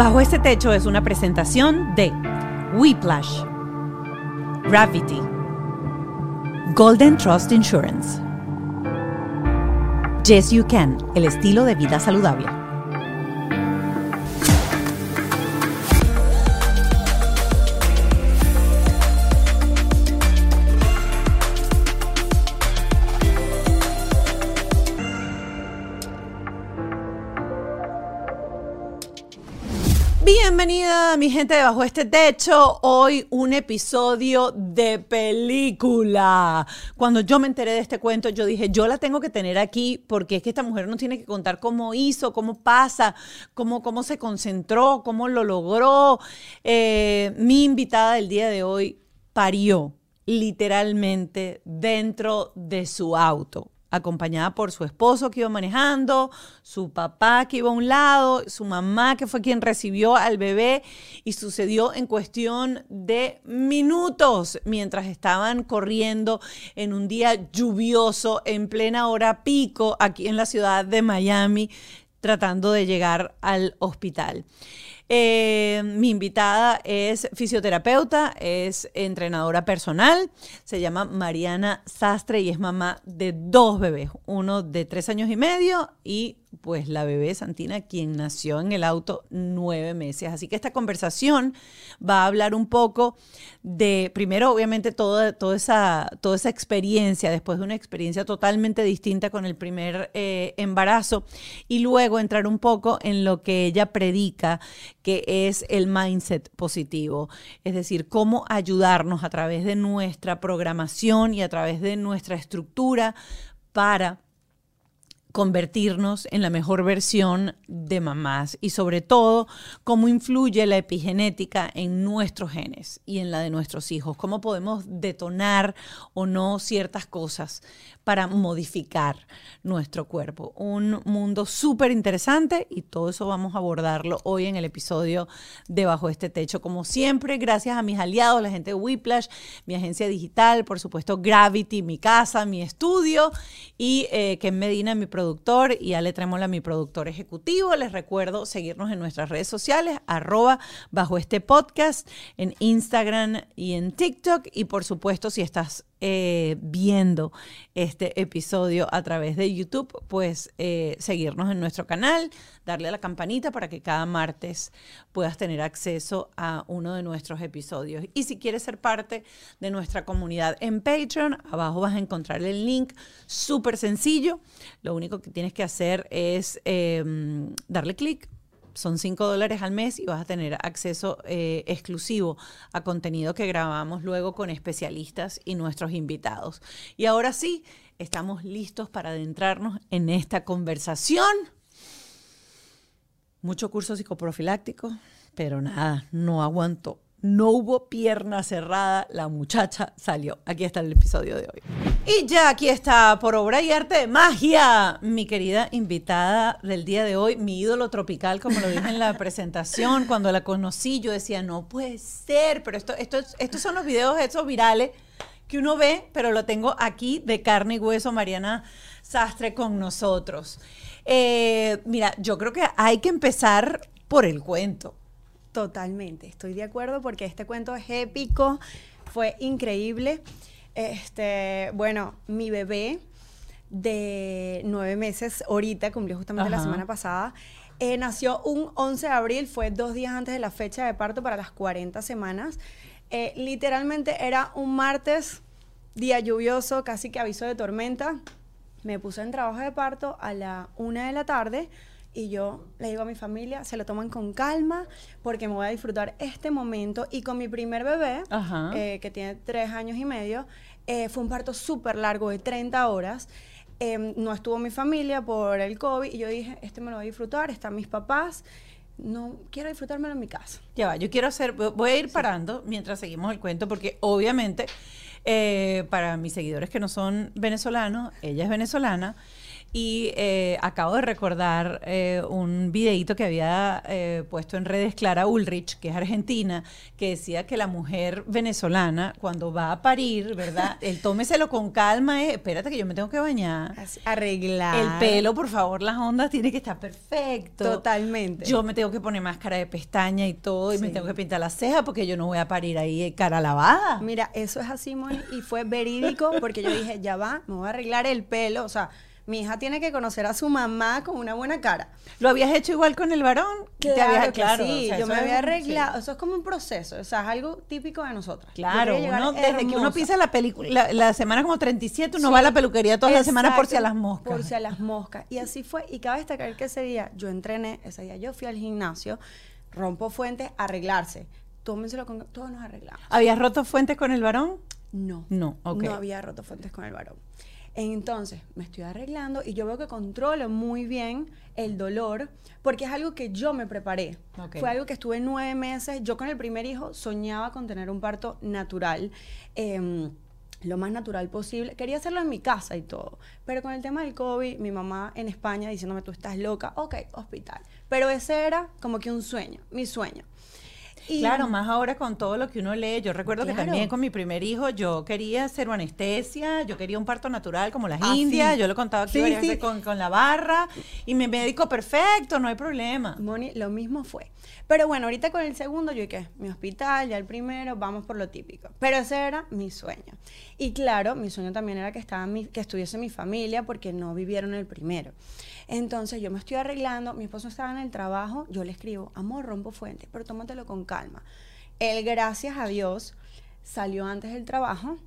Bajo este techo es una presentación de Whiplash, Gravity, Golden Trust Insurance, Yes You Can, el estilo de vida saludable. Mi gente de Bajo este Techo. Hoy un episodio de película. Cuando yo me enteré de este cuento, yo dije, yo la tengo que tener aquí porque es que esta mujer nos tiene que contar cómo hizo, cómo pasa, cómo, cómo se concentró, cómo lo logró. Eh, mi invitada del día de hoy parió literalmente dentro de su auto acompañada por su esposo que iba manejando, su papá que iba a un lado, su mamá que fue quien recibió al bebé y sucedió en cuestión de minutos mientras estaban corriendo en un día lluvioso en plena hora pico aquí en la ciudad de Miami tratando de llegar al hospital. Eh, mi invitada es fisioterapeuta, es entrenadora personal, se llama Mariana Sastre y es mamá de dos bebés, uno de tres años y medio y pues la bebé Santina, quien nació en el auto nueve meses. Así que esta conversación va a hablar un poco de, primero, obviamente, toda, toda, esa, toda esa experiencia, después de una experiencia totalmente distinta con el primer eh, embarazo, y luego entrar un poco en lo que ella predica, que es el mindset positivo, es decir, cómo ayudarnos a través de nuestra programación y a través de nuestra estructura para convertirnos en la mejor versión de mamás y sobre todo cómo influye la epigenética en nuestros genes y en la de nuestros hijos, cómo podemos detonar o no ciertas cosas para modificar nuestro cuerpo. Un mundo súper interesante y todo eso vamos a abordarlo hoy en el episodio de Bajo este Techo. Como siempre, gracias a mis aliados, la gente de Whiplash, mi agencia digital, por supuesto Gravity, mi casa, mi estudio y eh, Ken Medina, mi productor, y Ale Tremola, mi productor ejecutivo. Les recuerdo seguirnos en nuestras redes sociales, arroba bajo este podcast, en Instagram y en TikTok. Y por supuesto, si estás eh, viendo este episodio a través de YouTube, pues eh, seguirnos en nuestro canal, darle a la campanita para que cada martes puedas tener acceso a uno de nuestros episodios. Y si quieres ser parte de nuestra comunidad en Patreon, abajo vas a encontrar el link súper sencillo. Lo único que tienes que hacer es em, darle clic son 5 dólares al mes y vas a tener acceso eh, exclusivo a contenido que grabamos luego con especialistas y nuestros invitados. Y ahora sí, estamos listos para adentrarnos en esta conversación. Mucho curso psicoprofiláctico, pero nada, no aguanto no hubo pierna cerrada, la muchacha salió. Aquí está el episodio de hoy. Y ya aquí está, por obra y arte de magia, mi querida invitada del día de hoy, mi ídolo tropical, como lo dije en la presentación. Cuando la conocí, yo decía, no puede ser, pero esto, esto, estos son los videos esos virales que uno ve, pero lo tengo aquí de carne y hueso, Mariana Sastre con nosotros. Eh, mira, yo creo que hay que empezar por el cuento. Totalmente, estoy de acuerdo porque este cuento es épico, fue increíble. Este, bueno, mi bebé de nueve meses, ahorita cumplió justamente la semana pasada, eh, nació un 11 de abril, fue dos días antes de la fecha de parto para las 40 semanas. Eh, literalmente era un martes, día lluvioso, casi que aviso de tormenta. Me puse en trabajo de parto a la una de la tarde y yo le digo a mi familia, se lo toman con calma porque me voy a disfrutar este momento. Y con mi primer bebé, eh, que tiene tres años y medio, eh, fue un parto súper largo de 30 horas. Em, no estuvo mi familia por el COVID y yo dije, este me lo voy a disfrutar, están mis papás. No quiero disfrutármelo en mi casa. Ya va, yo quiero hacer, voy a ir parando mientras seguimos el cuento porque obviamente eh, para mis seguidores que no son venezolanos, ella es venezolana Y eh, acabo de recordar eh, un videíto que había eh, puesto en redes Clara Ulrich, que es argentina, que decía que la mujer venezolana, cuando va a parir, ¿verdad? El tómeselo con calma, eh, espérate que yo me tengo que bañar. Así, arreglar. El pelo, por favor, las ondas tiene que estar perfecto. Totalmente. Yo me tengo que poner máscara de pestaña y todo, y me tengo que pintar las cejas porque yo no voy a parir ahí eh, cara lavada. Mira, eso es así, Moni, y fue verídico porque yo dije, ya va, me voy a arreglar el pelo. O sea, mi hija tiene que conocer a su mamá con una buena cara. ¿Lo habías hecho igual con el varón? Te Claro, habías- que claro, sí, o sea, yo me había arreglado. sí. Eso es como un proceso, o sea, es algo típico de nosotras. Claro, uno, desde que uno pisa la película, la, la semana como 37, uno Sí. va a la peluquería todas las semanas por si a las moscas. Por si a las moscas. Y así fue. Y cabe destacar que ese día yo entrené, ese día yo fui al gimnasio, rompo fuentes, arreglarse. Tómenselo con. Todos nos arreglamos. ¿Habías roto fuentes con el varón? No. No, ok. No había roto fuentes con el varón. Entonces, me estoy arreglando y yo veo que controlo muy bien el dolor porque es algo que yo me preparé. Ok. Fue algo que estuve nueve meses. Yo con el primer hijo soñaba con tener un parto natural. em, lo más natural posible. Quería hacerlo en mi casa y todo. Pero con el tema del COVID, mi mamá en España diciéndome, tú estás loca, ok, hospital. Pero ese era como que un sueño, mi sueño. Y- Claro, más ahora con todo lo que uno lee. Yo recuerdo que también con mi primer hijo yo quería hacer anestesia, yo quería un parto natural como las Ah, indias. sí. Yo lo aquí Sí, varias sí. veces con, con la barra y mi médico perfecto, no hay problema. Moni, lo mismo fue. Pero bueno, ahorita con el segundo, yo dije, mi hospital, ya el primero, vamos por lo típico. Pero ese era mi sueño. Y claro, mi sueño también era que, estaba mi- que estuviese mi familia porque no vivieron el primero. Entonces yo me estoy arreglando, mi esposo estaba en el trabajo, yo le escribo, amor, rompo fuentes, pero tómatelo con calma. Él, gracias a Dios, salió antes del trabajo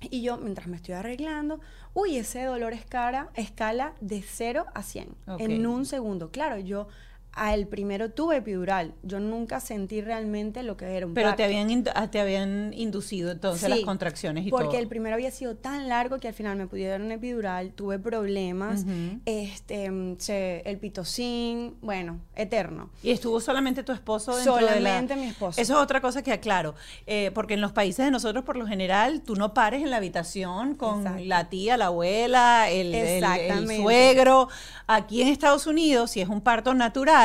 y yo, mientras me estoy arreglando, uy, ese dolor escala, escala de 0 a 100 Ok. en un segundo. Claro, yo al primero tuve epidural. Yo nunca sentí realmente lo que era un Pero parto. te habían, ah, te habían inducido entonces las Sí, contracciones y porque todo. el primero había sido tan largo que al final me pudieron un epidural, tuve problemas, Ujú. este, mm, se- el pitocin, bueno, eterno. Y estuvo solamente tu esposo dentro de la- Solamente mi esposo. Eso es otra cosa que aclaro, eh, porque en los países de nosotros, por lo general, tú no pares en la habitación con Exacto. la tía, la abuela, el, el- el suegro. Aquí en Estados Unidos, si es un parto natural,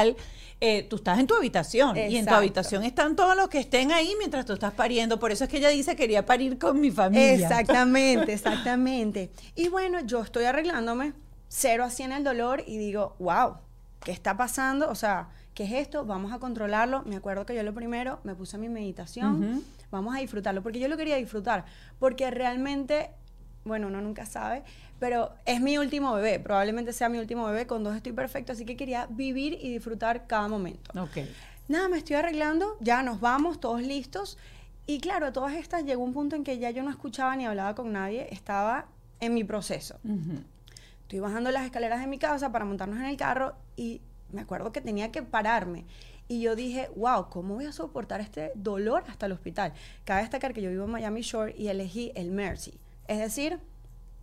eh, tú estás en tu habitación y en tu habitación están todos los que estén ahí mientras tú estás pariendo. Por eso es que ella dice quería parir con mi familia. Exactamente, exactamente. Y bueno, yo estoy arreglándome, cero a 100 el dolor y digo, wow, ¿qué está pasando? O sea, ¿qué es esto? Vamos a controlarlo. Me acuerdo que yo lo primero me puse mi meditación, vamos a disfrutarlo, porque yo lo quería disfrutar, porque realmente, bueno, uno nunca sabe, pero es mi último bebé, probablemente sea mi último bebé, con dos estoy perfecto, así que quería vivir y disfrutar cada momento. Ok. Nada, me estoy arreglando, ya nos vamos, todos listos. Y claro, a todas estas llegó un punto en que ya yo no escuchaba ni hablaba con nadie, estaba en mi proceso. Ujú. Estoy bajando las escaleras de mi casa para montarnos en el carro y me acuerdo que tenía que pararme. Y yo dije, wow, ¿cómo voy a soportar este dolor hasta el hospital? Cabe destacar que yo vivo en Miami Shore y elegí el Mercy, es decir,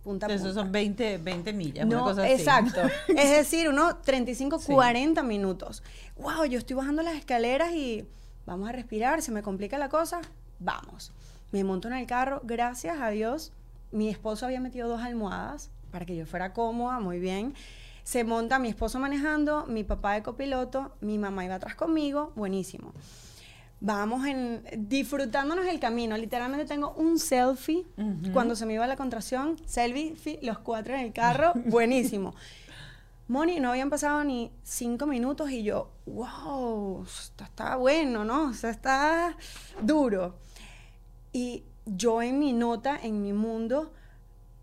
punta a punta. Esos son 20, 20 millas, una No, cosa así. exacto. es decir, unos 35, Sí. 40 minutos. Wow, yo estoy bajando las escaleras y vamos a respirar, se me complica la cosa, vamos. Me monto en el carro, gracias a Dios, mi esposo había metido dos almohadas para que yo fuera cómoda, muy bien. Se monta mi esposo manejando, mi papá de copiloto, mi mamá iba atrás conmigo, buenísimo. Vamos en, disfrutándonos el camino. Literalmente tengo un selfie Ujú. cuando se me iba la contracción. Selfie, los cuatro en el carro, buenísimo. Moni, no habían pasado ni cinco minutos y yo, wow, esto está bueno, ¿no? O sea, está duro. Y yo en mi nota, en mi mundo,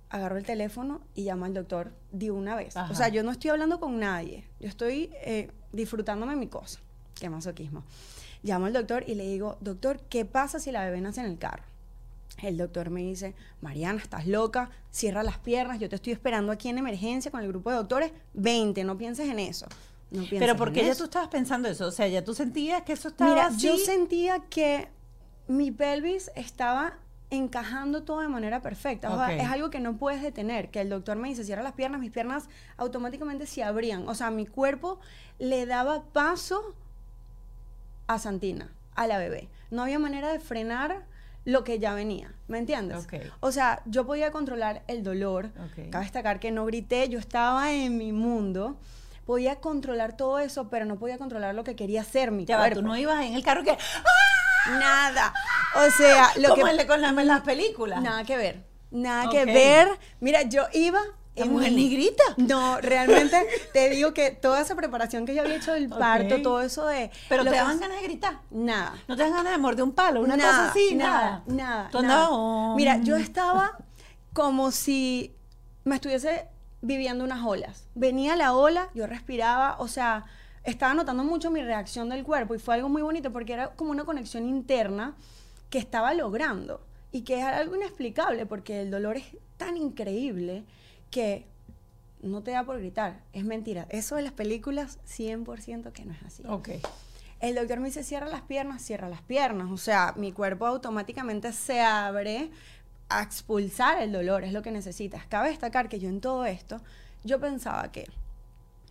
agarro el teléfono y llamo al doctor de una vez. Ajá. O sea, yo no estoy hablando con nadie. Yo estoy eh, disfrutándome mi cosa. Qué masoquismo. Llamo al doctor y le digo, doctor, ¿qué pasa si la bebé nace en el carro? El doctor me dice, Mariana, estás loca, cierra las piernas, yo te estoy esperando aquí en emergencia con el grupo de doctores, 20, no pienses en eso. No pienses Pero en porque ya eso". tú estabas pensando eso, o sea, ya tú sentías que eso estaba Mira, así. yo sentía que mi pelvis estaba encajando todo de manera perfecta. O sea, es algo que no puedes detener. Que el doctor me dice, cierra las piernas, mis piernas automáticamente se abrían. O sea, mi cuerpo le daba paso a Santina, a la bebé. No había manera de frenar lo que ya venía, ¿me entiendes? O sea, yo podía controlar el dolor. Ok. Cabe destacar que no grité, yo estaba en mi mundo. Podía controlar todo eso, pero no podía controlar lo que quería hacer mi Ya va, cuerpo. tú no ibas en el carro que. Nada. O sea, lo como que con las, películas. Nada que ver. Nada que ver. Mira, yo iba. La en mujer mi- ni grita. No, realmente te digo que toda esa preparación que yo había hecho del parto, todo eso de. Pero te daban ganas de gritar. Nada. No te dan ganas de morder un palo, una nada, cosa así, nada. nada. Nada. Nada. oh, Mira, yo estaba como si me estuviese viviendo unas olas. Venía la ola, yo respiraba, o sea, estaba notando mucho mi reacción del cuerpo y fue algo muy bonito porque era como una conexión interna que estaba logrando y que es algo inexplicable porque el dolor es tan increíble que no te da por gritar, es mentira. Eso de las películas 100% que no es así. Ok. El doctor me dice, cierra las piernas, cierra las piernas. O sea, mi cuerpo automáticamente se abre a expulsar el dolor, es lo que necesitas. Cabe destacar que yo en todo esto, yo pensaba que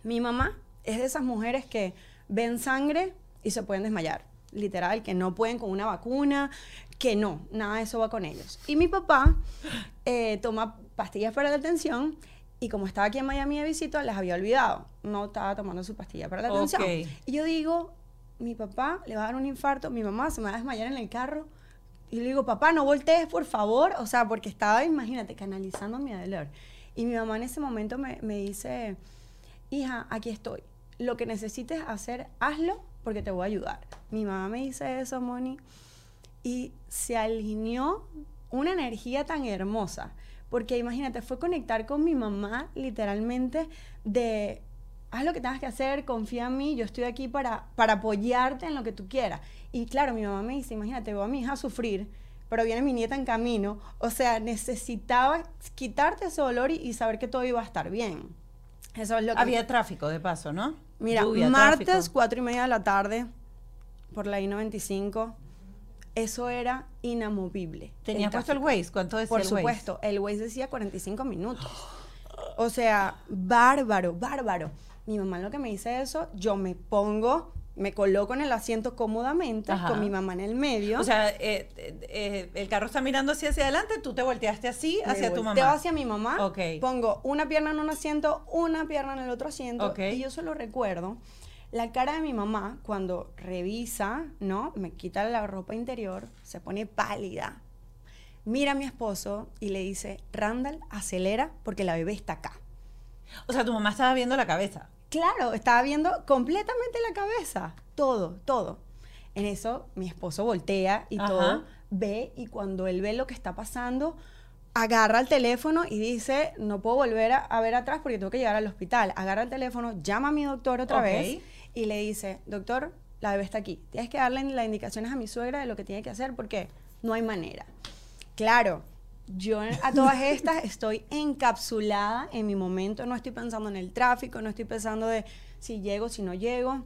mi mamá es de esas mujeres que ven sangre y se pueden desmayar. Literal, que no pueden con una vacuna, que no, nada de eso va con ellos. Y mi papá eh, toma pastillas para la tensión y como estaba aquí en Miami de visita, las había olvidado. No estaba tomando su pastilla para la tensión. Y yo digo, mi papá le va a dar un infarto, mi mamá se me va a desmayar en el carro. Y le digo, papá, no voltees, por favor. O sea, porque estaba, imagínate, canalizando mi dolor. Y mi mamá en ese momento me, me dice, hija, aquí estoy. Lo que necesites hacer, hazlo porque te voy a ayudar. Mi mamá me dice eso, Moni, y se alineó una energía tan hermosa. Porque imagínate, fue conectar con mi mamá literalmente de, haz lo que tengas que hacer, confía en mí, yo estoy aquí para, para apoyarte en lo que tú quieras. Y claro, mi mamá me dice, imagínate, veo a mi hija sufrir, pero viene mi nieta en camino. O sea, necesitaba quitarte ese dolor y, y saber que todo iba a estar bien. Eso es lo que... Había tráfico de paso, ¿no? Mira, Lluvia, martes, tráfico. cuatro y media de la tarde, por la I-95, eso era inamovible. ¿Tenías puesto el. Waze? ¿Cuánto decía Por el Waze? supuesto, el Waze decía 45 minutos. O sea, bárbaro, bárbaro. Mi mamá lo que me dice eso, yo me pongo, me coloco en el asiento cómodamente, Ajá. con mi mamá en el medio. O sea, eh, eh, eh, el carro está mirando así hacia adelante, tú te volteaste así me hacia tu mamá. hacia mi mamá, Ok. pongo una pierna en un asiento, una pierna en el otro asiento, Ok. y yo solo recuerdo la cara de mi mamá cuando revisa, ¿no? Me quita la ropa interior, se pone pálida, mira a mi esposo y le dice, Randall, acelera porque la bebé está acá. O sea, tu mamá estaba viendo la cabeza. Claro, estaba viendo completamente la cabeza, todo, todo. En eso mi esposo voltea y Ajá. todo, ve y cuando él ve lo que está pasando, agarra el teléfono y dice, no puedo volver a, a ver atrás porque tengo que llegar al hospital. Agarra el teléfono, llama a mi doctor otra vez y le dice, doctor, la bebé está aquí. Tienes que darle las indicaciones a mi suegra de lo que tiene que hacer porque no hay manera. Claro, yo a todas estas estoy encapsulada en mi momento, no estoy pensando en el tráfico, no estoy pensando de si llego, si no llego,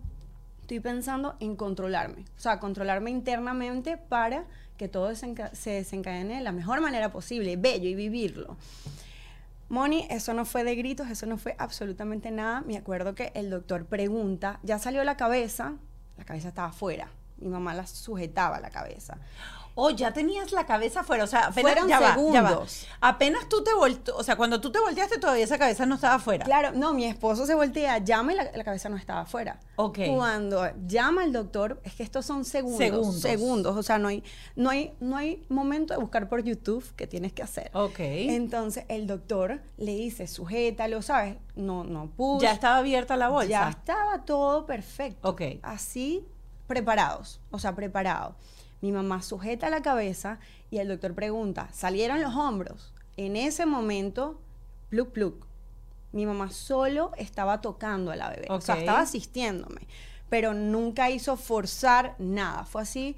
estoy pensando en controlarme, o sea, controlarme internamente para que todo se desencadene de la mejor manera posible, bello y vivirlo. Moni, eso no fue de gritos, eso no fue absolutamente nada. Me acuerdo que el doctor pregunta, ya salió la cabeza, la cabeza estaba afuera. Mi mamá la sujetaba la cabeza. Oh, ya tenías la cabeza afuera. O sea, apenas, Fueron ya va, ya va. segundos. Apenas tú te volteaste, o sea, cuando tú te volteaste todavía esa cabeza no estaba afuera. Claro, no, mi esposo se voltea, llama y la, la cabeza no estaba afuera. Ok. Cuando llama el doctor, es que estos son segundos. Segundos. Segundos. O sea, no hay, no hay, no hay momento de buscar por YouTube que tienes que hacer. Ok. Entonces el doctor le dice, sujétalo, ¿sabes? No, no push. ya estaba abierta la bolsa. Ya estaba todo perfecto. Ok. Así, preparados, o sea, preparado. Mi mamá sujeta la cabeza y el doctor pregunta, ¿salieron los hombros? En ese momento, pluk, pluk. Mi mamá solo estaba tocando a la bebé, o sea, estaba asistiéndome, pero nunca hizo forzar nada. Fue así,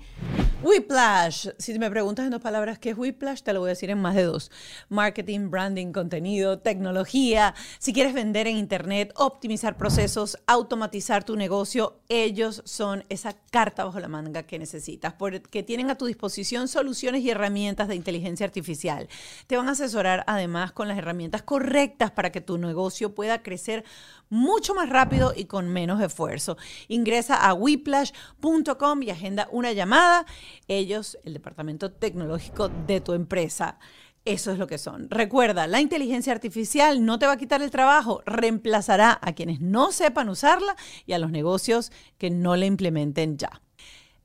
Whiplash. Si me preguntas en dos palabras qué es Whiplash, te lo voy a decir en más de dos. Marketing, branding, contenido, tecnología. Si quieres vender en Internet, optimizar procesos, automatizar tu negocio, ellos son esa carta bajo la manga que necesitas, porque tienen a tu disposición soluciones y herramientas de inteligencia artificial. Te van a asesorar además con las herramientas correctas para que tu negocio pueda crecer mucho más rápido y con menos esfuerzo. Ingresa a whiplash.com y agenda una llamada Ellos, el departamento tecnológico de tu empresa, eso es lo que son. Recuerda, la inteligencia artificial no te va a quitar el trabajo, reemplazará a quienes no sepan usarla y a los negocios que no la implementen ya.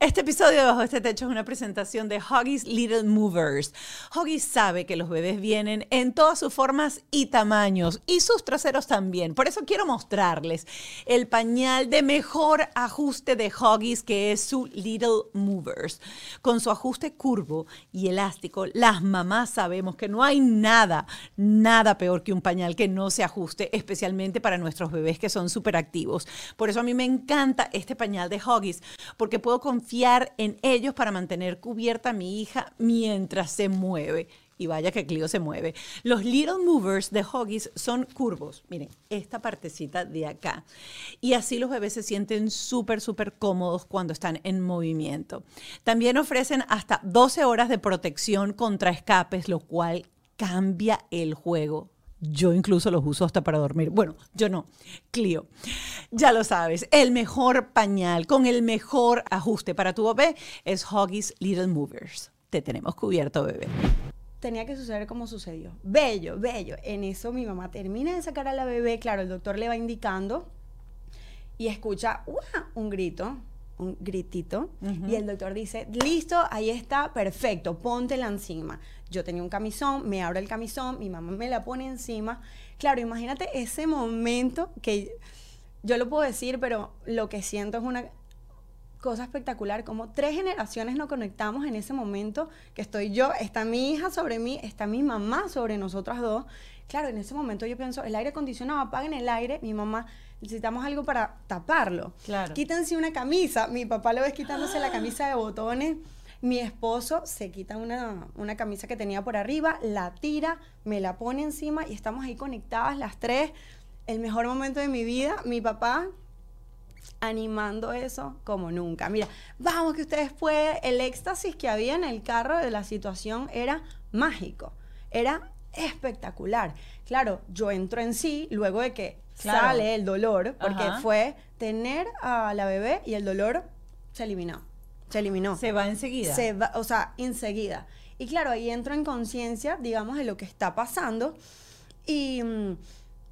Este episodio de Bajo este Techo es una presentación de Huggies Little Movers. Huggies sabe que los bebés vienen en todas sus formas y tamaños y sus traseros también. Por eso quiero mostrarles el pañal de mejor ajuste de Huggies que es su Little Movers. Con su ajuste curvo y elástico, las mamás sabemos que no hay nada, nada peor que un pañal que no se ajuste, especialmente para nuestros bebés que son súper activos. Por eso a mí me encanta este pañal de Huggies porque puedo confiar en ellos para mantener cubierta a mi hija mientras se mueve. Y vaya que Clio se mueve. Los Little Movers de Huggies son curvos. Miren, esta partecita de acá. Y así los bebés se sienten súper, súper cómodos cuando están en movimiento. También ofrecen hasta 12 horas de protección contra escapes, lo cual cambia el juego yo incluso los uso hasta para dormir. Bueno, yo no. Clio. Ya lo sabes, el mejor pañal con el mejor ajuste para tu bebé es Huggies Little Movers. Te tenemos cubierto, bebé. Tenía que suceder como sucedió. Bello, bello. En eso mi mamá termina de sacar a la bebé. Claro, el doctor le va indicando y escucha un grito un gritito y el doctor dice, listo, ahí está, perfecto, póntela encima. Yo tenía un camisón, me abre el camisón, mi mamá me la pone encima. Claro, imagínate ese momento que yo lo puedo decir, pero lo que siento es una cosa espectacular, como tres generaciones nos conectamos en ese momento, que estoy yo, está mi hija sobre mí, está mi mamá sobre nosotras dos. Claro, en ese momento yo pienso, el aire acondicionado, apaguen el aire, mi mamá necesitamos algo para taparlo. Claro. Quítense una camisa. Mi papá lo ves quitándose la camisa de botones. Mi esposo se quita una, una, camisa que tenía por arriba, la tira, me la pone encima y estamos ahí conectadas las tres. El mejor momento de mi vida, mi papá animando eso como nunca. Mira, vamos que ustedes pueden. El éxtasis que había en el carro de la situación era mágico, era espectacular. Claro, yo entro en sí luego de que sale el dolor, porque fue tener a la bebé y el dolor se eliminó. Se eliminó. Se va enseguida. Se va, o sea, enseguida. Y claro, ahí entro en conciencia, digamos, de lo que está pasando. Y.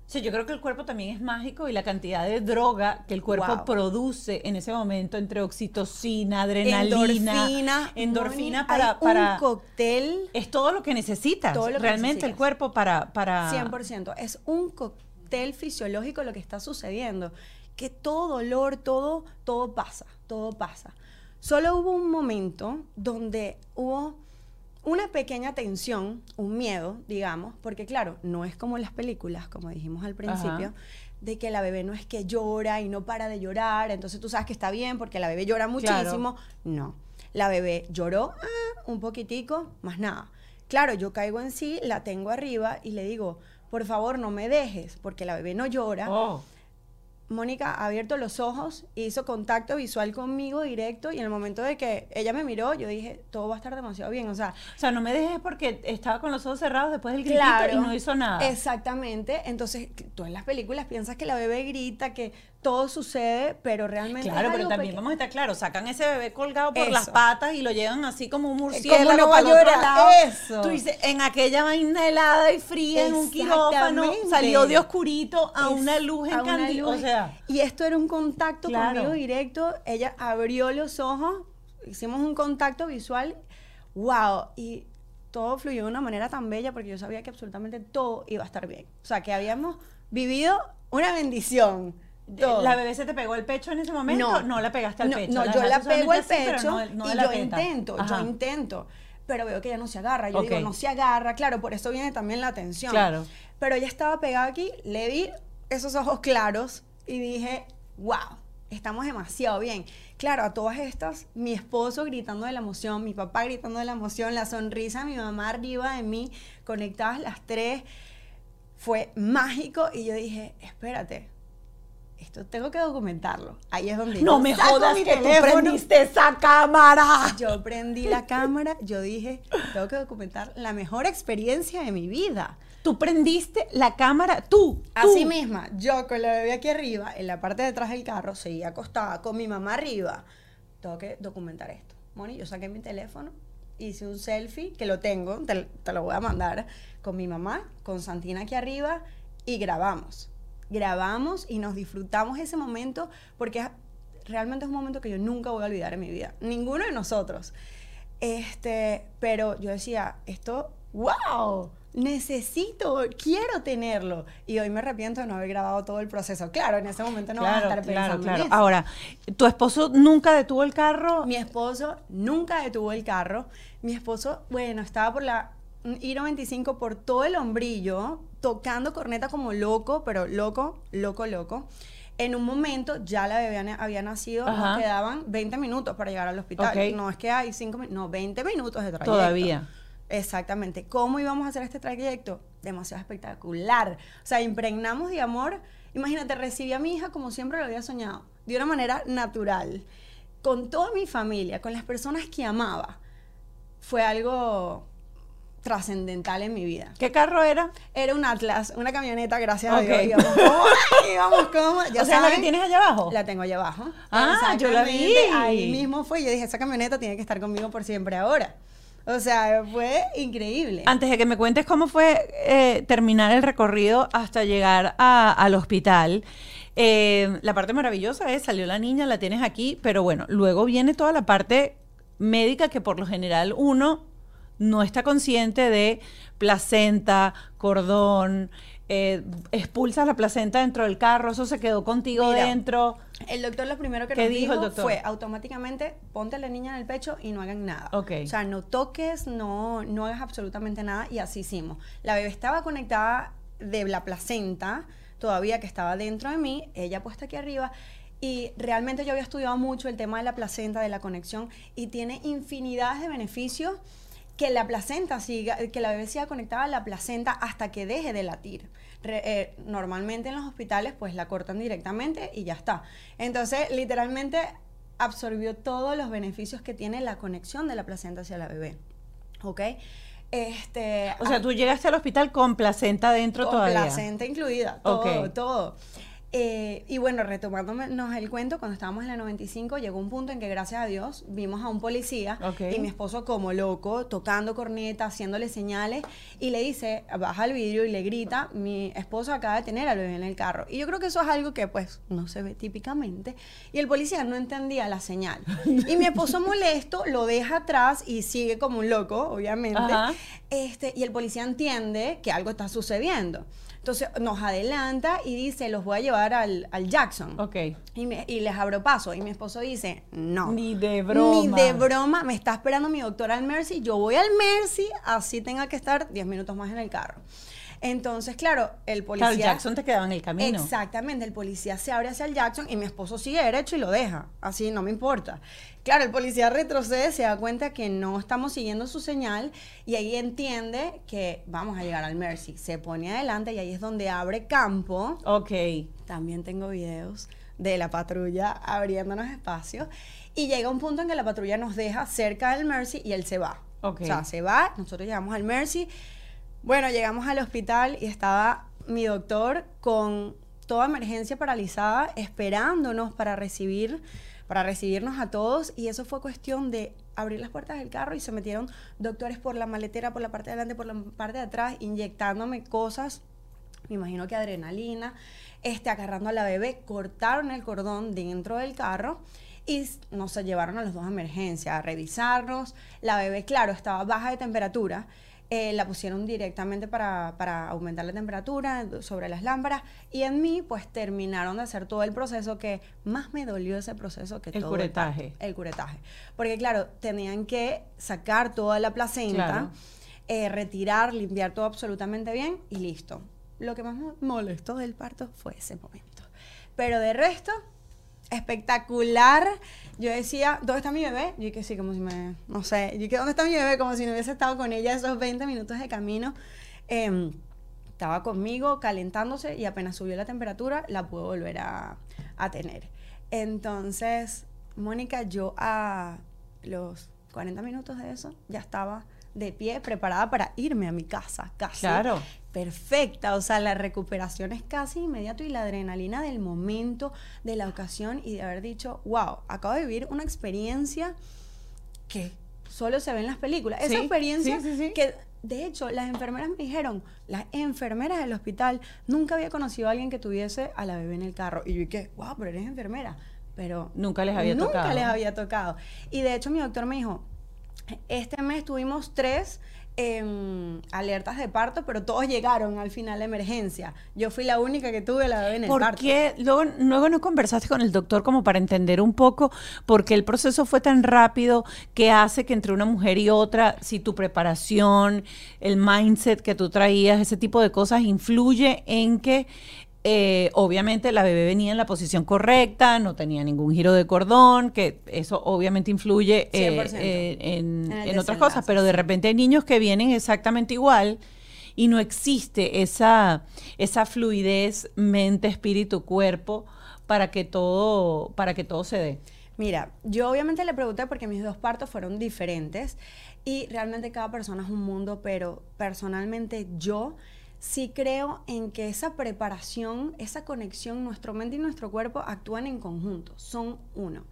Sí, yo creo que el cuerpo también es mágico y la cantidad de droga que el cuerpo produce en ese momento entre oxitocina, adrenalina, endorfina, endorfina para, para, un cóctel. Es todo lo que necesitas. Todo lo realmente el cuerpo para, para 100%. Es un cóctel fisiológico lo que está sucediendo. Que todo dolor, todo, todo pasa, todo pasa. Solo hubo un momento donde hubo una pequeña tensión, un miedo, digamos, porque claro, no es como las películas, como dijimos al principio, de que la bebé no es que llora y no para de llorar, entonces tú sabes que está bien porque la bebé llora muchísimo. No, la bebé lloró ah, un poquitico, más nada. Claro, yo caigo en sí, la tengo arriba y le digo, por favor no me dejes, porque la bebé no llora. Oh. Mónica ha abierto los ojos, hizo contacto visual conmigo directo y en el momento de que ella me miró, yo dije, todo va a estar demasiado bien. O sea, o sea no me dejes porque estaba con los ojos cerrados después del gritito y no hizo nada. Exactamente. Entonces, tú en las películas piensas que la bebé grita, que todo sucede, pero realmente. Claro, pero también vamos a estar claros, sacan ese bebé colgado por las patas y lo llevan así como un murciélago no el otro lado. Eso. Tú dices, en aquella vaina helada y fría, en un quirófano, salió de oscurito a una luz en O sea. Y esto era un contacto conmigo directo. Ella abrió los ojos, hicimos un contacto visual. ¡Wow! Y todo fluyó de una manera tan bella porque yo sabía que absolutamente todo iba a estar bien. O sea, que habíamos vivido una bendición ¿La bebé se te pegó el pecho en ese momento? No, no la pegaste al pecho. No, yo la pego al pecho y yo intento, yo intento. Pero veo que ella no se agarra. Yo digo, no se agarra. Claro, por eso viene también la atención. Claro. Pero ella estaba pegada aquí, le vi esos ojos claros y dije, wow, estamos demasiado bien. Claro, a todas estas, mi esposo gritando de la emoción, mi papá gritando de la emoción, la sonrisa, mi mamá arriba de mí, conectadas las tres, fue mágico y yo dije, espérate, esto tengo que documentarlo. Ahí es donde no me jodas que tú prendiste esa cámara. Yo prendí la cámara, yo dije, tengo que documentar la mejor experiencia de mi vida. Tú prendiste la cámara, tú. Así misma, yo con la bebé aquí arriba, en la parte de atrás del carro, seguía acostada con mi mamá arriba. Tengo que documentar esto. Moni, yo saqué mi teléfono, hice un selfie, que lo tengo, te, te lo voy a mandar, con mi mamá, con Santina aquí arriba, y grabamos. Grabamos y nos disfrutamos ese momento porque realmente es un momento que yo nunca voy a olvidar en mi vida. Ninguno de nosotros. Este, pero yo decía, esto, wow, necesito, quiero tenerlo. Y hoy me arrepiento de no haber grabado todo el proceso. Claro, en ese momento no vas a claro, estar claro, pensando en claro. eso. Ahora, ¿tu esposo nunca detuvo el carro? Mi esposo nunca detuvo el carro. Mi esposo, bueno, estaba por la I-95 por todo el hombrillo, tocando corneta como loco, pero loco, loco, loco. En un momento ya la bebé había nacido, Ajá. nos quedaban 20 minutos para llegar al hospital. No es que hay 5 minutos, no, 20 minutos de trayecto. Todavía. Exactamente. ¿Cómo íbamos a hacer este trayecto? Demasiado espectacular. O sea, impregnamos de amor. Imagínate, recibí a mi hija como siempre lo había soñado, de una manera natural, con toda mi familia, con las personas que amaba. Fue algo trascendental en mi vida. ¿Qué carro era? Era un Atlas, una camioneta, gracias a Dios. Íbamos como, íbamos como, ya o sea, la que tienes allá abajo. La tengo allá abajo. Ah, yo la vi. Ahí mismo fue. Yo dije, esa camioneta tiene que estar conmigo por siempre ahora. O sea, fue increíble. Antes de que me cuentes cómo fue eh, terminar el recorrido hasta llegar a- al hospital, eh, la parte maravillosa es, salió la niña, la tienes aquí, pero bueno, luego viene toda la parte médica que por lo general uno no está consciente de placenta, cordón, eh, expulsas la placenta dentro del carro, eso se quedó contigo Mira, dentro. El doctor lo primero que ¿Qué nos dijo fue automáticamente ponte a la niña en el pecho y no hagan nada. Ok. O sea, no toques, no, no hagas absolutamente nada y así hicimos. La bebé estaba conectada de la placenta, todavía que estaba dentro de mí, ella puesta aquí arriba. Y realmente yo había estudiado mucho el tema de la placenta, de la conexión, y tiene infinidades de beneficios que la placenta siga, que la bebé siga conectada a la placenta hasta que deje de latir. Re- eh, normalmente en los hospitales pues la cortan directamente y ya está. Entonces literalmente absorbió todos los beneficios que tiene la conexión de la placenta hacia la bebé. ¿Ok? Este, O sea, tú llegaste al hospital con placenta dentro con todavía. placenta incluida, todo, Ok. todo. Eh, y bueno, retomándonos el cuento, cuando estábamos en la 95, llegó un punto en que gracias a Dios vimos a un policía Ok. y mi esposo como loco, tocando corneta, haciéndole señales, y le dice, baja el vidrio y le grita, mi esposo acaba de tener al bebé en el carro. Y yo creo que eso es algo que pues no se ve típicamente. Y el policía no entendía la señal. Y mi esposo molesto lo deja atrás y sigue como un loco, obviamente. Ajá. Este, y el policía entiende que algo está sucediendo. Entonces nos adelanta y dice, los voy a llevar al, al Jackson. Ok. Y, me- y les abro paso. Y mi esposo dice, no. Ni de broma. Ni de broma. Me está esperando mi doctor al Mercy. Yo voy al Mercy, así tenga que estar 10 minutos más en el carro. Entonces, claro, el policía... Claro, Jackson te quedaba en el camino. Exactamente, el policía se abre hacia el Jackson y mi esposo sigue derecho y lo deja. Así no me importa. Claro, el policía retrocede, se da cuenta que no estamos siguiendo su señal y ahí entiende que vamos a llegar al Mercy. Se pone adelante y ahí es donde abre campo. Ok. También tengo videos de la patrulla abriéndonos espacio. Y llega un punto en que la patrulla nos deja cerca del Mercy y él se va. Ok. O sea, se va, nosotros llegamos al Mercy. Bueno, llegamos al hospital y estaba mi doctor con toda emergencia paralizada esperándonos para recibir para recibirnos a todos y eso fue cuestión de abrir las puertas del carro y se metieron doctores por la maletera, por la parte de adelante, por la parte de atrás, inyectándome cosas me imagino que adrenalina, este, agarrando a la bebé, cortaron el cordón dentro del carro y nos llevaron a los dos a emergencia a revisarnos. La bebé, claro, estaba baja de temperatura. Eh, la pusieron directamente para, para aumentar la temperatura sobre las lámparas y en mí pues terminaron de hacer todo el proceso que más me dolió ese proceso que El todo curetaje. el curetaje porque claro tenían que sacar toda la placenta Claro. eh, retirar, limpiar todo absolutamente bien y listo. Lo que más me molestó del parto fue ese momento. Pero de resto, espectacular. Yo decía, ¿dónde está mi bebé? Yo que sí, como si me, no sé, yo que ¿dónde está mi bebé? Como si no hubiese estado con ella esos 20 minutos de camino. Em, estaba conmigo calentándose y apenas subió la temperatura, la pude volver a, a tener. Entonces, Mónica, yo a los 40 minutos de eso ya estaba de pie, preparada para irme a mi casa, casi. Claro. Perfecta, o sea, la recuperación es casi inmediato y la adrenalina del momento, de la ocasión y de haber dicho, wow, acabo de vivir una experiencia que solo se ve en las películas. Esa Sí, experiencia sí, sí, sí. que, de hecho, las enfermeras me dijeron, las enfermeras del hospital, nunca había conocido a alguien que tuviese a la bebé en el carro. Y yo dije, wow, pero eres enfermera. Pero Nunca les había nunca tocado. les había tocado. Y de hecho mi doctor me dijo, este mes tuvimos tres alertas de parto, pero todos llegaron al final de emergencia. Yo fui la única que tuve la bebé en el ¿Por parto. qué? Luego, luego no conversaste con el doctor como para entender un poco por qué el proceso fue tan rápido que hace que entre una mujer y otra, si tu preparación, el mindset que tú traías, ese tipo de cosas influye en que eh, obviamente la bebé venía en la posición correcta, no tenía ningún giro de cordón, que eso obviamente influye eh, 100%. eh, en, En en otras cosas, pero de repente hay niños que vienen exactamente igual y no existe esa, esa fluidez mente, espíritu, cuerpo para que todo, para que todo se dé. Mira, yo obviamente le pregunté porque mis dos partos fueron diferentes y realmente cada persona es un mundo, pero personalmente yo sí creo en que esa preparación, esa conexión, nuestro mente y nuestro cuerpo actúan en conjunto, son uno.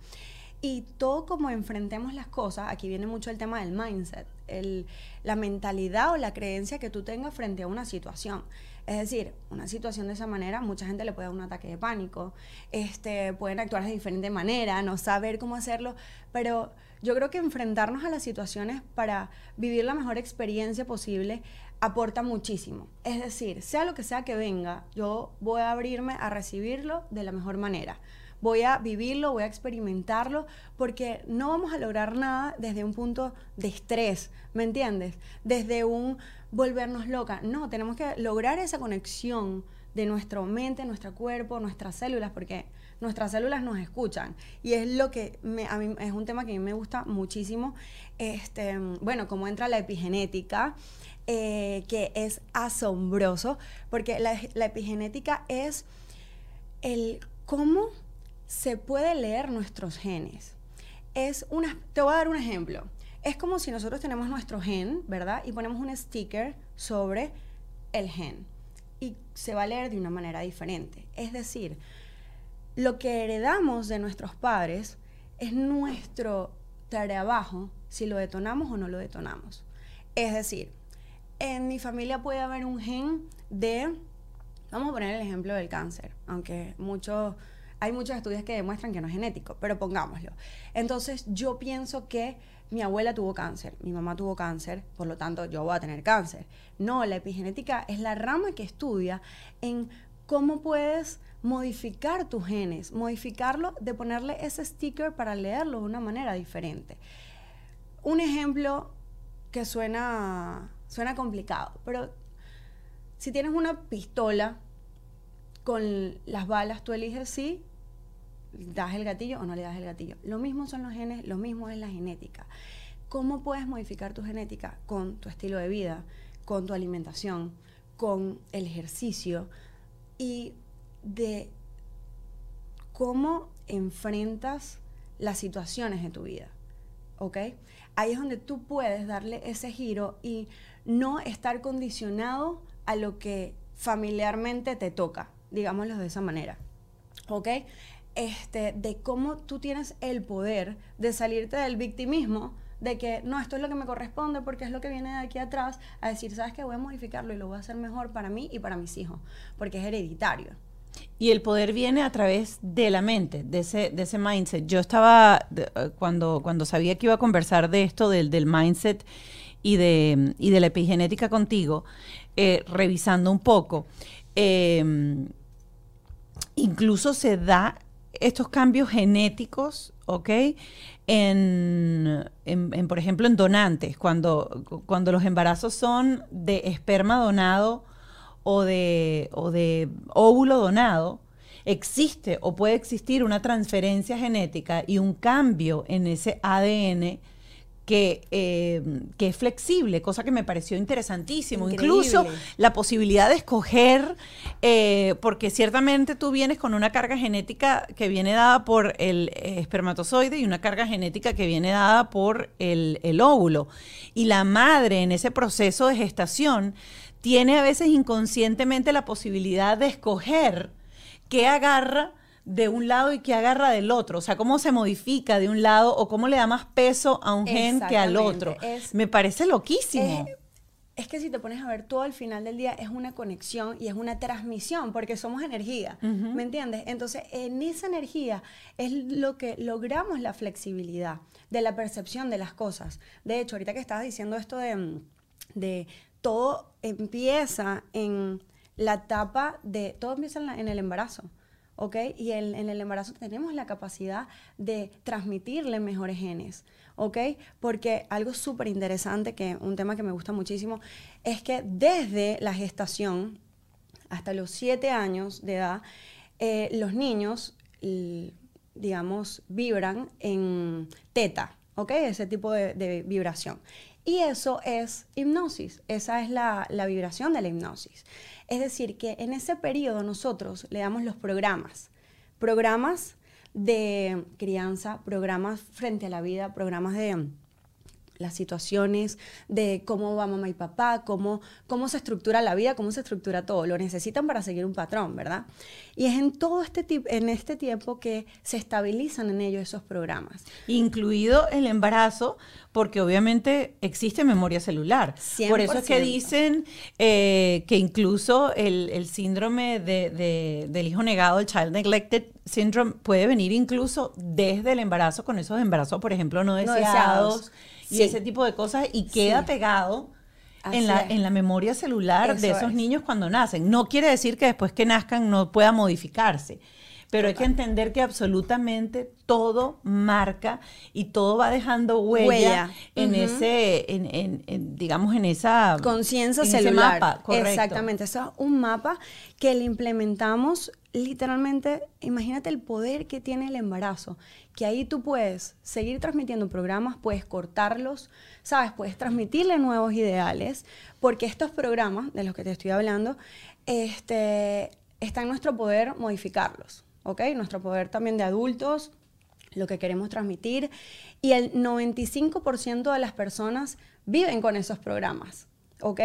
Y todo como enfrentemos las cosas, aquí viene mucho el tema del mindset, el- la mentalidad o la creencia que tú tengas frente a una situación. Es decir, una situación de esa manera, mucha gente le puede dar un ataque de pánico, este, pueden actuar de diferente manera, no saber cómo hacerlo, pero yo creo que enfrentarnos a las situaciones para vivir la mejor experiencia posible aporta muchísimo. Es decir, sea lo que sea que venga, yo voy a abrirme a recibirlo de la mejor manera voy a vivirlo, voy a experimentarlo, porque no vamos a lograr nada desde un punto de estrés, ¿me entiendes? Desde un volvernos loca. No, tenemos que lograr esa conexión de nuestra mente, nuestro cuerpo, nuestras células, porque nuestras células nos escuchan. Y es lo que a mí es un tema que a mí me gusta muchísimo. Este, bueno, cómo entra la epigenética, eh, que es asombroso, porque la, la epigenética es el cómo se puede leer nuestros genes. Es una, te voy a dar un ejemplo. Es como si nosotros tenemos nuestro gen, ¿verdad? Y ponemos un sticker sobre el gen. Y se va a leer de una manera diferente. Es decir, lo que heredamos de nuestros padres es nuestro trabajo si lo detonamos o no lo detonamos. Es decir, en mi familia puede haber un gen de, vamos a poner el ejemplo del cáncer, aunque muchos, hay muchos estudios que demuestran que no es genético, pero pongámoslo. Entonces yo pienso que mi abuela tuvo cáncer, mi mamá tuvo cáncer, por lo tanto yo voy a tener cáncer. No, la epigenética es la rama que estudia en cómo puedes modificar tus genes, modificarlo de ponerle ese sticker para leerlo de una manera diferente. Un ejemplo que suena, suena complicado, pero si tienes una pistola con las balas, tú eliges si das el gatillo o no le das el gatillo. Lo mismo son los genes, lo mismo es la genética. ¿Cómo puedes modificar tu genética? Con tu estilo de vida, con tu alimentación, con el ejercicio y de cómo enfrentas las situaciones de tu vida. ¿Ok? Ahí es donde tú puedes darle ese giro y no estar condicionado a lo que familiarmente te toca, digámoslo de esa manera. ¿Ok? Este, de cómo tú tienes el poder de salirte del victimismo, de que no, esto es lo que me corresponde porque es lo que viene de aquí atrás, a decir, ¿sabes qué? Voy a modificarlo y lo voy a hacer mejor para mí y para mis hijos, porque es hereditario. Y el poder viene a través de la mente, de ese, de ese mindset. Yo estaba, eh, cuando, cuando sabía que iba a conversar de esto, del, del mindset y de, y de la epigenética contigo, eh, revisando un poco, eh, incluso se da estos cambios genéticos, ¿ok? En, en- en, por ejemplo, en donantes, cuando, cuando los embarazos son de esperma donado o de, o de óvulo donado, existe o puede existir una transferencia genética y un cambio en ese ADN que, eh, que es flexible, cosa que me pareció interesantísimo. Increíble. Incluso la posibilidad de escoger, eh, porque ciertamente tú vienes con una carga genética que viene dada por el espermatozoide y una carga genética que viene dada por el, el óvulo. Y la madre en ese proceso de gestación tiene a veces inconscientemente la posibilidad de escoger qué agarra de un lado y qué agarra del otro. O sea, cómo se modifica de un lado o cómo le da más peso a un gen que al otro. Es- Me parece loquísimo. Es, es que si te pones a ver todo al final del día es una conexión y es una transmisión porque somos energía, ¿me entiendes? Entonces en esa energía es lo que logramos la flexibilidad de la percepción de las cosas. De hecho, ahorita que estabas diciendo esto de, de todo empieza en la etapa de, todo empieza en, la- en el embarazo. ¿ok? Y el- en el embarazo tenemos la capacidad de transmitirle mejores genes, ¿ok? Porque algo súper interesante, que un tema que me gusta muchísimo, es que desde la gestación hasta los siete años de edad, eh, los niños, digamos, vibran en teta, ¿ok? Ese tipo de, de vibración. Y eso es hipnosis, esa es la, la vibración de la hipnosis. Es decir, que en ese periodo nosotros le damos los programas, programas de crianza, programas frente a la vida, programas de las situaciones, de cómo va mamá y papá, cómo, cómo se estructura la vida, cómo se estructura todo. Lo necesitan para seguir un patrón, ¿verdad? Y es en todo este, en este tiempo que se estabilizan en ellos esos programas. Incluido el embarazo, porque obviamente existe memoria celular. Por eso es que 100%. dicen eh, que incluso el, el síndrome de- de- del hijo negado, el Child Neglected Syndrome, puede venir incluso desde el embarazo, con esos embarazos, por ejemplo, no deseados, deseados. Y ese tipo de cosas, y queda Sí. pegado. En la, en la memoria celular de Eso esos es. niños cuando nacen. No quiere decir que después que nazcan no pueda modificarse, pero hay que entender que absolutamente todo marca y todo va dejando huella, Huella. en ese, en, en- en, digamos, en esa Conciencia celular. mapa, correcto. Exactamente. Eso es un mapa que le implementamos literalmente. Imagínate el poder que tiene el embarazo. Que ahí tú puedes seguir transmitiendo programas, puedes cortarlos, ¿sabes? Puedes transmitirle nuevos ideales, porque estos programas de los que te estoy hablando, este, está en nuestro poder modificarlos, ¿ok? Nuestro poder también de adultos, lo que queremos transmitir. Y el 95% de las personas viven con esos programas, ¿ok?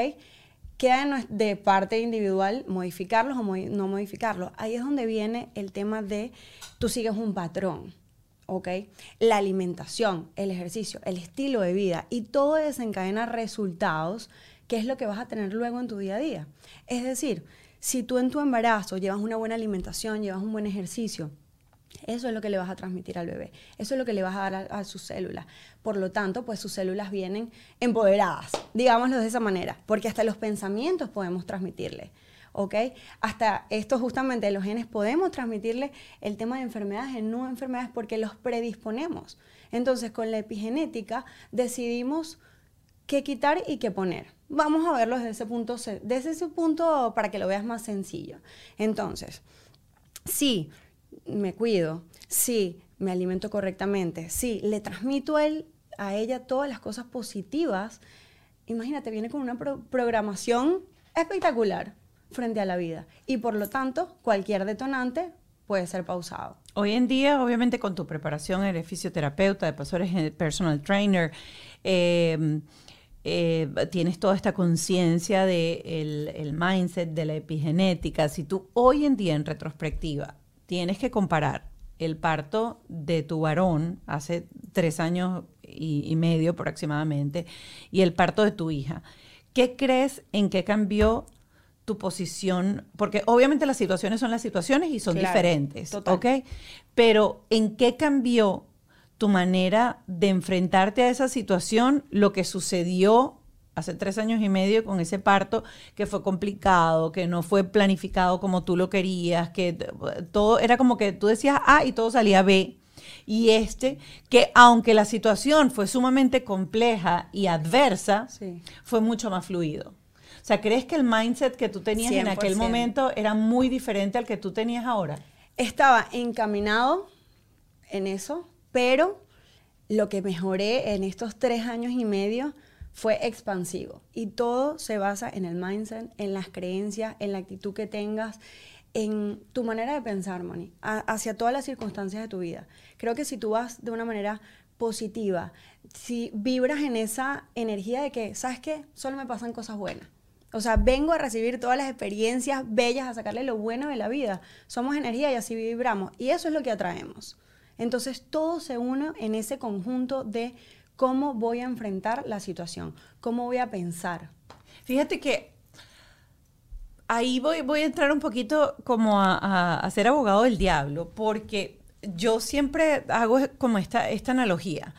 Queda de parte individual modificarlos o no modificarlos. Ahí es donde viene el tema de tú sigues un patrón, ¿ok? La alimentación, el ejercicio, el estilo de vida y todo desencadena resultados que es lo que vas a tener luego en tu día a día. Es decir, si tú en tu embarazo llevas una buena alimentación, llevas un buen ejercicio, eso es lo que le vas a transmitir al bebé. Eso es lo que le vas a dar a, sus células. Por lo tanto, pues sus células vienen empoderadas, digámoslo de esa manera, porque hasta los pensamientos podemos transmitirle. ¿Ok? Hasta esto justamente los genes podemos transmitirle el tema de enfermedades en no enfermedades porque los predisponemos. Entonces, con la epigenética decidimos qué quitar y qué poner. Vamos a verlo desde ese punto, desde ese punto para que lo veas más sencillo. Entonces, sí, me cuido, sí, me alimento correctamente, sí, le transmito a, él, a ella todas las cosas positivas, imagínate, viene con una pro- programación espectacular frente a la vida. Y por lo tanto, cualquier detonante puede ser pausado. Hoy en día, obviamente, con tu preparación, eres fisioterapeuta, de paso eres eh, personal trainer, eh, eh, tienes toda esta conciencia del el mindset, de la epigenética. Si tú hoy en día, en retrospectiva, tienes que comparar el parto de tu varón hace tres años y, y medio aproximadamente y el parto de tu hija, ¿qué crees en qué cambió tu posición? Porque obviamente las situaciones son las situaciones y son Claro, diferentes, total. ¿ok? Pero ¿en qué cambió tu manera de enfrentarte a esa situación, lo que sucedió hace tres años y medio con ese parto que fue complicado, que no fue planificado como tú lo querías, que todo era como que tú decías A y todo salía B. Y este, que aunque la situación fue sumamente compleja y adversa, Sí. fue mucho más fluido. O sea, ¿crees que el mindset que tú tenías en aquel 100%. momento era muy diferente al que tú tenías ahora? Estaba encaminado en eso, pero lo que mejoré en estos tres años y medio fue expansivo. Y todo se basa en el mindset, en las creencias, en la actitud que tengas, en tu manera de pensar, Moni, hacia todas las circunstancias de tu vida. Creo que si tú vas de una manera positiva, si vibras en esa energía de que, ¿sabes qué? Solo me pasan cosas buenas. O sea, vengo a recibir todas las experiencias bellas, a sacarle lo bueno de la vida. Somos energía y así vibramos. Y eso es lo que atraemos. Entonces todo se une en ese conjunto de cómo voy a enfrentar la situación, cómo voy a pensar. Fíjate que ahí voy, a entrar un poquito como a, ser abogado del diablo, porque yo siempre hago como esta, esta analogía.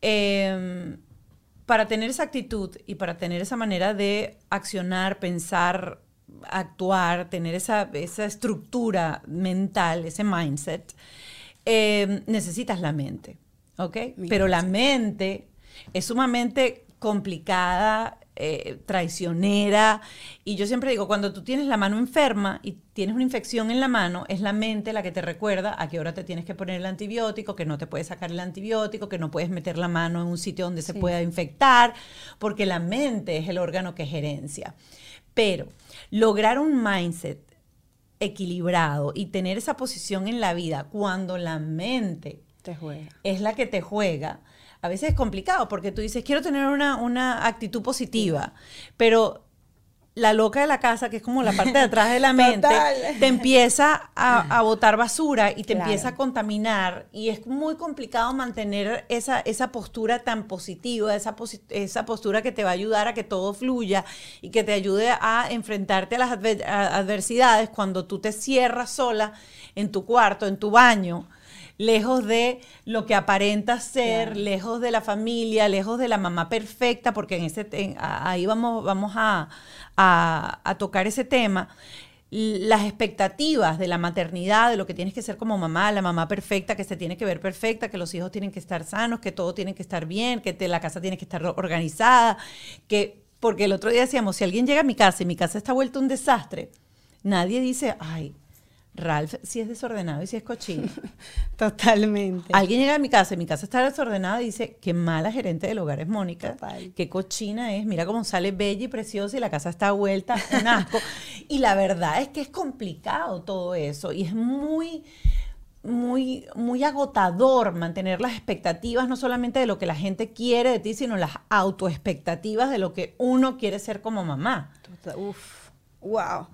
Em, para tener esa actitud y para tener esa manera de accionar, pensar, actuar, tener esa, esa estructura mental, ese mindset, em, necesitas la mente, ¿ok? Pero la mente es sumamente complicada, eh, traicionera. Y yo siempre digo, cuando tú tienes la mano enferma y tienes una infección en la mano, es la mente la que te recuerda a qué hora te tienes que poner el antibiótico, que no te puedes sacar el antibiótico, que no puedes meter la mano en un sitio donde se pueda infectar, porque la mente es el órgano que gerencia. Pero lograr un mindset equilibrado y tener esa posición en la vida cuando la mente te juega. es la que te juega, a veces es complicado porque tú dices, quiero tener una, actitud positiva, pero la loca de la casa, que es como la parte de atrás de la mente, te empieza a, botar basura y te empieza a contaminar. Y es muy complicado mantener esa, esa postura tan positiva, esa, esa postura que te va a ayudar a que todo fluya y que te ayude a enfrentarte a las adversidades cuando tú te cierras sola en tu cuarto, en tu baño lejos de lo que aparenta ser, lejos de la familia, lejos de la mamá perfecta, porque en ese, ahí vamos, vamos a, tocar ese tema las expectativas de la maternidad, de lo que tienes que ser como mamá, la mamá perfecta, que se tiene que ver perfecta, que los hijos tienen que estar sanos, que todo tiene que estar bien, que la casa tiene que estar organizada, que porque el otro día decíamos, si alguien llega a mi casa y mi casa está vuelta un desastre, nadie dice, ay, Ralph si es desordenado y si es cochino. Totalmente. Alguien llega a mi casa y mi casa está desordenada y dice, qué mala gerente del hogar es Mónica, qué cochina es, mira cómo sale bella y preciosa y la casa está vuelta, un asco. y la verdad es que es complicado todo eso y es muy... Muy, muy agotador mantener las expectativas, no solamente de lo que la gente quiere de ti, sino las autoexpectativas de lo que uno quiere ser como mamá. Uf, wow.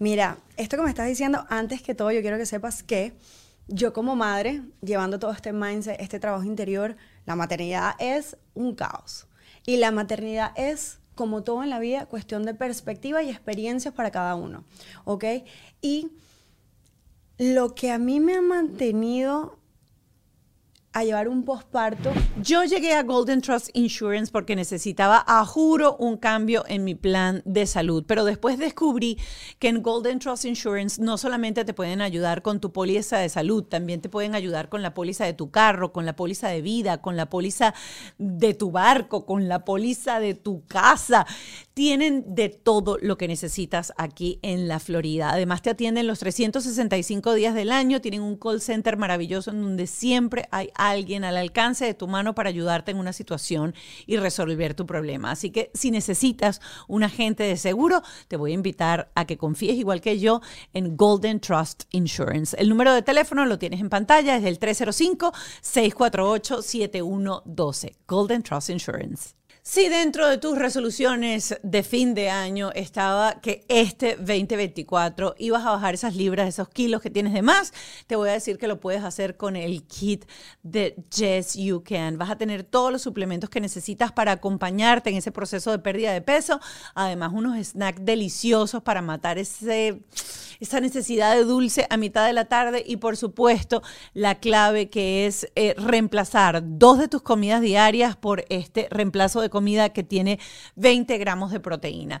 Mira, esto que me estás diciendo, antes que todo, yo quiero que sepas que yo como madre, llevando todo este mindset, este trabajo interior, la maternidad es un caos. Y la maternidad es, como todo en la vida, cuestión de perspectiva y experiencias para cada uno. ¿Ok? Y lo que a mí me ha mantenido a llevar un posparto. Yo llegué a Golden Trust Insurance porque necesitaba, a juro, un cambio en mi plan de salud. Pero después descubrí que en Golden Trust Insurance no solamente te pueden ayudar con tu póliza de salud, también te pueden ayudar con la póliza de tu carro, con la póliza de vida, con la póliza de tu barco, con la póliza de tu casa. Tienen de todo lo que necesitas aquí en la Florida. Además te atienden los 365 días del año, tienen un call center maravilloso en donde siempre hay alguien al alcance de tu mano para ayudarte en una situación y resolver tu problema. Así que si necesitas un agente de seguro, te voy a invitar a que confíes igual que yo en Golden Trust Insurance. El número de teléfono lo tienes en pantalla, es el 305-648-7112. Golden Trust Insurance. Si dentro de tus resoluciones de fin de año estaba que este 2024 ibas a bajar esas libras, esos kilos que tienes de más, te voy a decir que lo puedes hacer con el kit de Yes You Can. Vas a tener todos los suplementos que necesitas para acompañarte en ese proceso de pérdida de peso. Además, unos snacks deliciosos para matar ese esa necesidad de dulce a mitad de la tarde y por supuesto la clave que es eh, reemplazar dos de tus comidas diarias por este reemplazo de comida que tiene 20 gramos de proteína.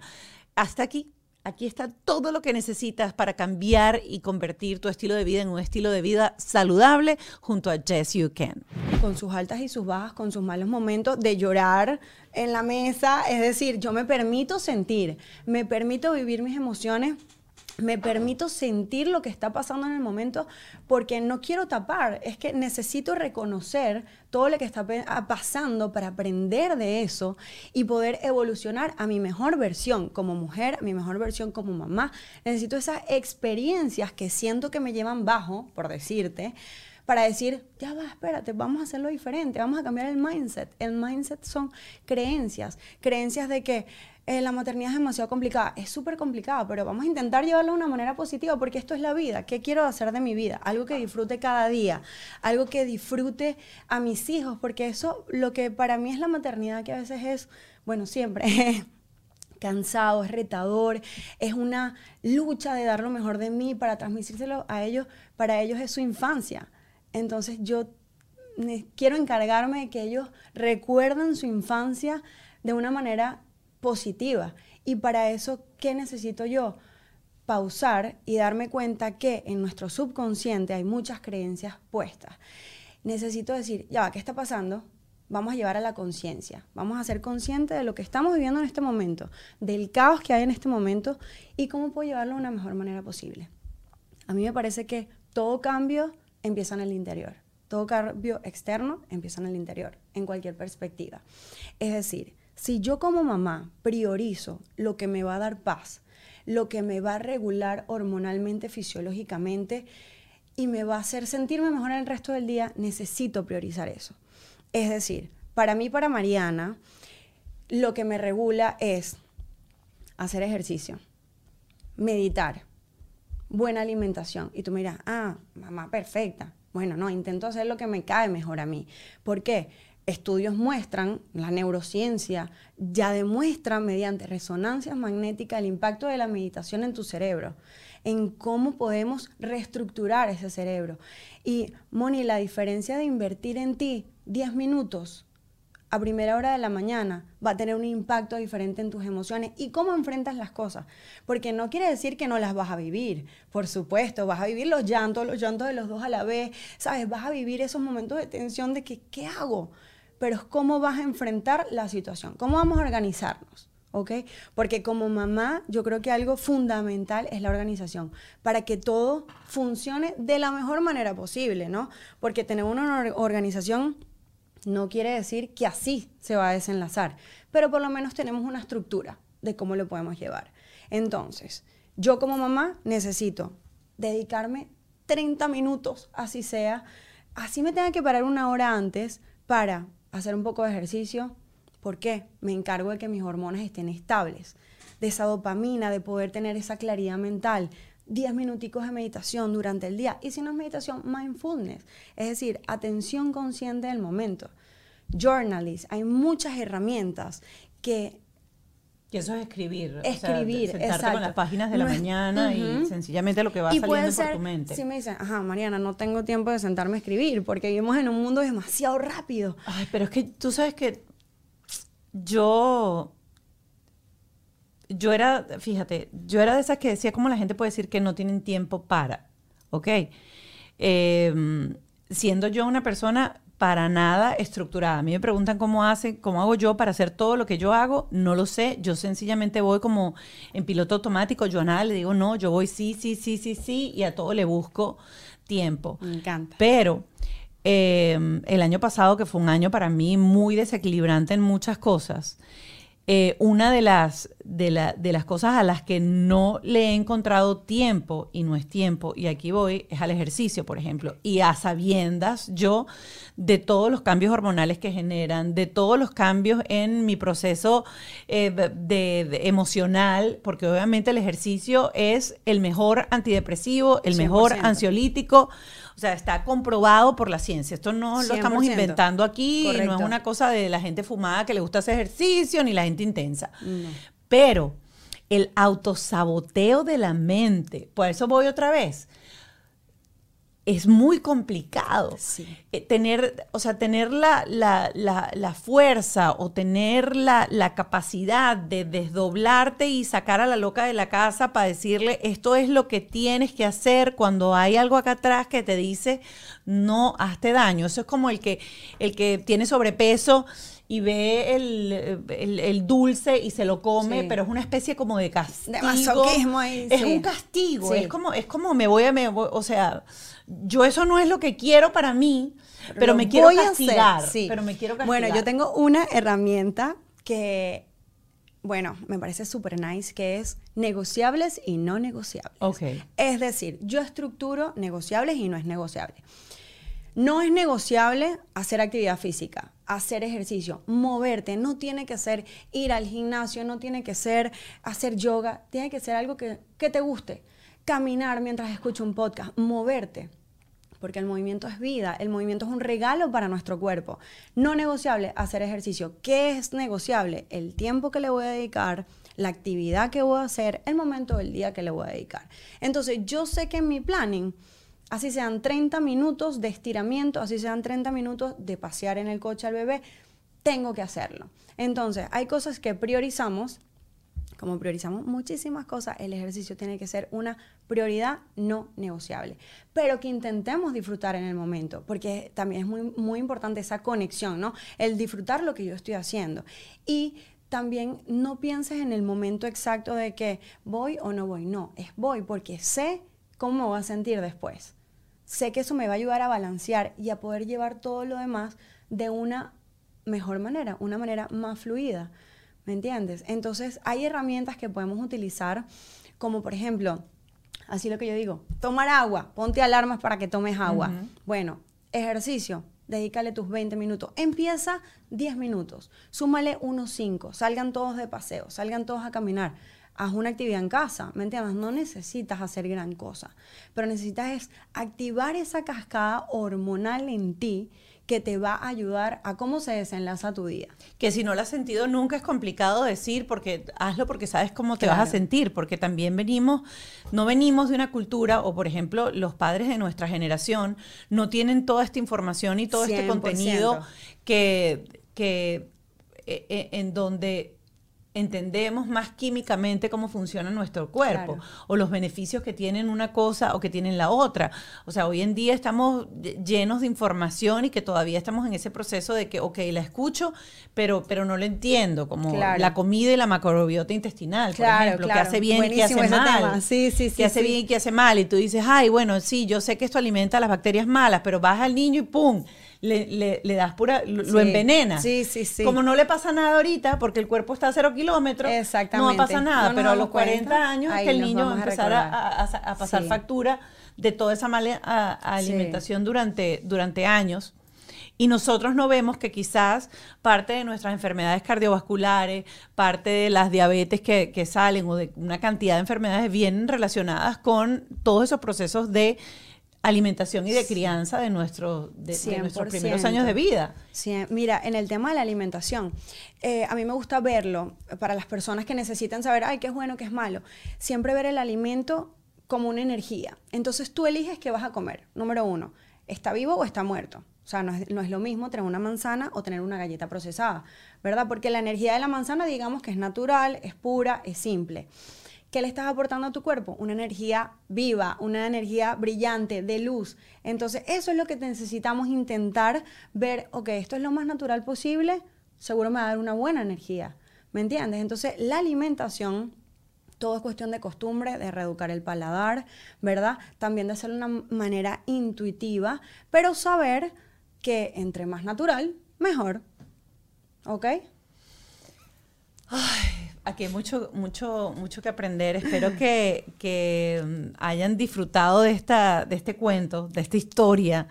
Hasta aquí. Aquí está todo lo que necesitas para cambiar y convertir tu estilo de vida en un estilo de vida saludable junto a Yes You Can. Con sus altas y sus bajas, con sus malos momentos de llorar en la mesa, es decir, yo me permito sentir, me permito vivir mis emociones me permito sentir lo que está pasando en el momento porque no quiero tapar, es que necesito reconocer todo lo que está ah, pasando para aprender de eso y poder evolucionar a mi mejor versión como mujer, a mi mejor versión como mamá. Necesito esas experiencias que siento que me llevan bajo, por decirte, para decir, ya va, espérate, vamos a hacerlo diferente, vamos a cambiar el mindset. El mindset son creencias, creencias de que eh, la maternidad es demasiado complicada. Es súper complicada, pero vamos a intentar llevarlo de una manera positiva porque esto es la vida. ¿Qué quiero hacer de mi vida? Algo que disfrute cada día, algo que disfrute a mis hijos, porque eso, lo que para mí es la maternidad, que a veces es, bueno, siempre cansado, es retador, es una lucha de dar lo mejor de mí para transmitírselo a ellos, para ellos es su infancia. Entonces yo quiero encargarme de que ellos recuerden su infancia de una manera positiva. Y para eso, ¿qué necesito yo? Pausar y darme cuenta que en nuestro subconsciente hay muchas creencias puestas. Necesito decir, ya va, ¿qué está pasando? Vamos a llevar a la conciencia. Vamos a ser conscientes de lo que estamos viviendo en este momento, del caos que hay en este momento y cómo puedo llevarlo de una mejor manera posible. A mí me parece que todo cambio empieza en el interior. Todo cambio externo empieza en el interior, en cualquier perspectiva. Es decir, si yo como mamá priorizo lo que me va a dar paz, lo que me va a regular hormonalmente, fisiológicamente y me va a hacer sentirme mejor el resto del día, necesito priorizar eso. Es decir, para mí, para Mariana, lo que me regula es hacer ejercicio, meditar, buena alimentación. Y tú miras, ah, mamá perfecta. Bueno, no, intento hacer lo que me cae mejor a mí. ¿Por qué? Estudios muestran, la neurociencia ya demuestra mediante resonancias magnéticas el impacto de la meditación en tu cerebro, en cómo podemos reestructurar ese cerebro. Y Moni, la diferencia de invertir en ti 10 minutos a primera hora de la mañana va a tener un impacto diferente en tus emociones y cómo enfrentas las cosas. Porque no quiere decir que no las vas a vivir, por supuesto, vas a vivir los llantos, los llantos de los dos a la vez, ¿sabes? Vas a vivir esos momentos de tensión de que, ¿qué hago? Pero es cómo vas a enfrentar la situación, cómo vamos a organizarnos. ¿ok? Porque como mamá, yo creo que algo fundamental es la organización, para que todo funcione de la mejor manera posible, ¿no? Porque tener una organización no quiere decir que así se va a desenlazar, pero por lo menos tenemos una estructura de cómo lo podemos llevar. Entonces, yo como mamá necesito dedicarme 30 minutos, así sea, así me tenga que parar una hora antes para hacer un poco de ejercicio. ¿Por qué? Me encargo de que mis hormonas estén estables, de esa dopamina, de poder tener esa claridad mental, 10 minuticos de meditación durante el día. Y si no es meditación, mindfulness, es decir, atención consciente del momento. Journalist, hay muchas herramientas que y eso es escribir. Escribir, o sea, sentarte con las páginas de la mañana y sencillamente lo que va saliendo por tu mente. Si me dicen, ajá, Mariana, no tengo tiempo de sentarme a escribir porque vivimos en un mundo demasiado rápido. Ay, pero es que tú sabes que yo. Yo era, fíjate, yo era de esas que decía cómo la gente puede decir que no tienen tiempo para, ¿ok? Em, siendo yo una persona para nada estructurada. A mí me preguntan cómo hago yo para hacer todo lo que yo hago, no lo sé. Yo sencillamente voy como en piloto automático. Yo a nada le digo no, yo voy sí, sí, sí, sí, sí, y a todo le busco tiempo. Me encanta. Pero em, el año pasado, que fue un año para mí muy desequilibrante en muchas cosas, eh, una de las, de, las cosas a las que no le he encontrado tiempo, y no es tiempo, y aquí voy, es al ejercicio, por ejemplo, y a sabiendas yo de todos los cambios hormonales que generan, de todos los cambios en mi proceso eh, de, emocional, porque obviamente el ejercicio es el mejor antidepresivo, el mejor ansiolítico. O sea, está comprobado por la ciencia. Esto no lo estamos inventando aquí, no es una cosa de la gente fumada que le gusta hacer ejercicio ni la gente intensa. Pero el autosaboteo de la mente, por eso voy otra vez es muy complicado. Eh, tener, o sea, tener la, la, fuerza o tener la, capacidad de desdoblarte y sacar a la loca de la casa para decirle, esto es lo que tienes que hacer cuando hay algo acá atrás que te dice, no hazte daño. Eso es como el que, el que tiene sobrepeso y ve el, dulce y se lo come, pero es una especie como de castigo. De masoquismo ahí. Es un castigo, es como, es como me voy a, me o sea, yo eso no es lo que quiero para mí, pero me quiero castigar. Pero me quiero Bueno, yo tengo una herramienta que, bueno, me parece súper nice, que es negociables y no negociables. Okay. Es decir, yo estructuro negociables y no es negociable. No es negociable hacer actividad física, hacer ejercicio, moverte. No tiene que ser ir al gimnasio, no tiene que ser hacer yoga, tiene que ser algo que, que te guste. Caminar mientras escucho un podcast, moverte porque el movimiento es vida, el movimiento es un regalo para nuestro cuerpo. No negociable hacer ejercicio. ¿Qué es negociable? El tiempo que le voy a dedicar, la actividad que voy a hacer, el momento del día que le voy a dedicar. Entonces, yo sé que en mi planning, así sean 30 minutos de estiramiento, así sean 30 minutos de pasear en el coche al bebé, tengo que hacerlo. Entonces, hay cosas que priorizamos como priorizamos muchísimas cosas, el ejercicio tiene que ser una prioridad no negociable. Pero que intentemos disfrutar en el momento, porque también es muy, muy importante esa conexión, ¿no? El disfrutar lo que yo estoy haciendo. Y también no pienses en el momento exacto de que voy o no voy. No, es voy porque sé cómo voy a sentir después. Sé que eso me va a ayudar a balancear y a poder llevar todo lo demás de una mejor manera, una manera más fluida. ¿Me entiendes? Entonces hay herramientas que podemos utilizar, como por ejemplo, así lo que yo digo, tomar agua, ponte alarmas para que tomes agua. Bueno, ejercicio, dedícale tus 20 minutos. Empieza 10 minutos, súmale unos 5, salgan todos de paseo, salgan todos a caminar. Haz una actividad en casa, ¿me entiendes? No necesitas hacer gran cosa, pero necesitas es activar esa cascada hormonal en ti que te va a ayudar a cómo se desenlaza tu día. Que si no lo has sentido nunca es complicado decir, porque hazlo porque sabes cómo te vas a sentir, porque también venimos, no venimos de una cultura, o por ejemplo, los padres de nuestra generación no tienen toda esta información y todo este contenido que, que eh, eh, en donde entendemos más químicamente cómo funciona nuestro cuerpo o los beneficios que tienen una cosa o que tienen la otra. O sea, hoy en día estamos llenos de información y que todavía estamos en ese proceso de que, ok, la escucho, pero, pero no lo entiendo, como la comida y la macrobiota intestinal, por ejemplo, que hace bien y que hace mal. Sí, sí, sí, que hace bien y que hace mal. Y tú dices, ay, bueno, sí, yo sé que esto alimenta a las bacterias malas, pero vas al niño y ¡pum! Le, le, das pura, lo, envenena. Sí, sí, sí. Como no le pasa nada ahorita, porque el cuerpo está a cero kilómetros, no pasa nada, pero a los 40, años es que el niño va a empezar a, pasar factura de toda esa mala alimentación durante, durante años. Y nosotros no vemos que quizás parte de nuestras enfermedades cardiovasculares, parte de las diabetes que, que salen o de una cantidad de enfermedades vienen relacionadas con todos esos procesos de alimentación y de crianza de, nuestro, de, nuestros primeros años de vida. Sí, mira, en el tema de la alimentación, eh, a mí me gusta verlo para las personas que necesitan saber, ay, qué es bueno, qué es malo. Siempre ver el alimento como una energía. Entonces tú eliges qué vas a comer. Número uno, ¿está vivo o está muerto? O sea, no es, no es, lo mismo tener una manzana o tener una galleta procesada, ¿verdad? Porque la energía de la manzana, digamos que es natural, es pura, es simple. ¿Qué le estás aportando a tu cuerpo? Una energía viva, una energía brillante, de luz. Entonces, eso es lo que necesitamos intentar ver, ok, esto es lo más natural posible, seguro me va a dar una buena energía. ¿Me entiendes? Entonces, la alimentación todo es cuestión de costumbre, de reeducar el paladar, ¿verdad? También de hacerlo de una manera intuitiva, pero saber que entre más natural, mejor. ¿Ok? Ay, aquí hay mucho, mucho, mucho que aprender. Espero que, mm, hayan disfrutado de, esta, de este cuento, de esta historia,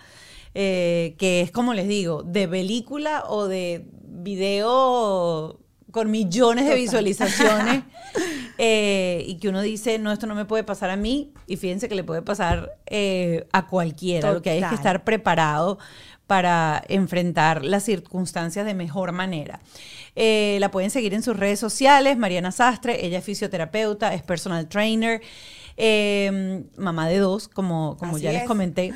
eh, que es, como les digo, de película o de video con millones de visualizaciones eh, y que uno dice, no, esto no me puede pasar a mí y fíjense que le puede pasar eh, a cualquiera. Lo que hay es que estar preparado para enfrentar las circunstancias de mejor manera. Eh, la pueden seguir en sus redes sociales, Mariana Sastre, ella es fisioterapeuta, es personal trainer, em, mamá de dos, como, como ya les comenté.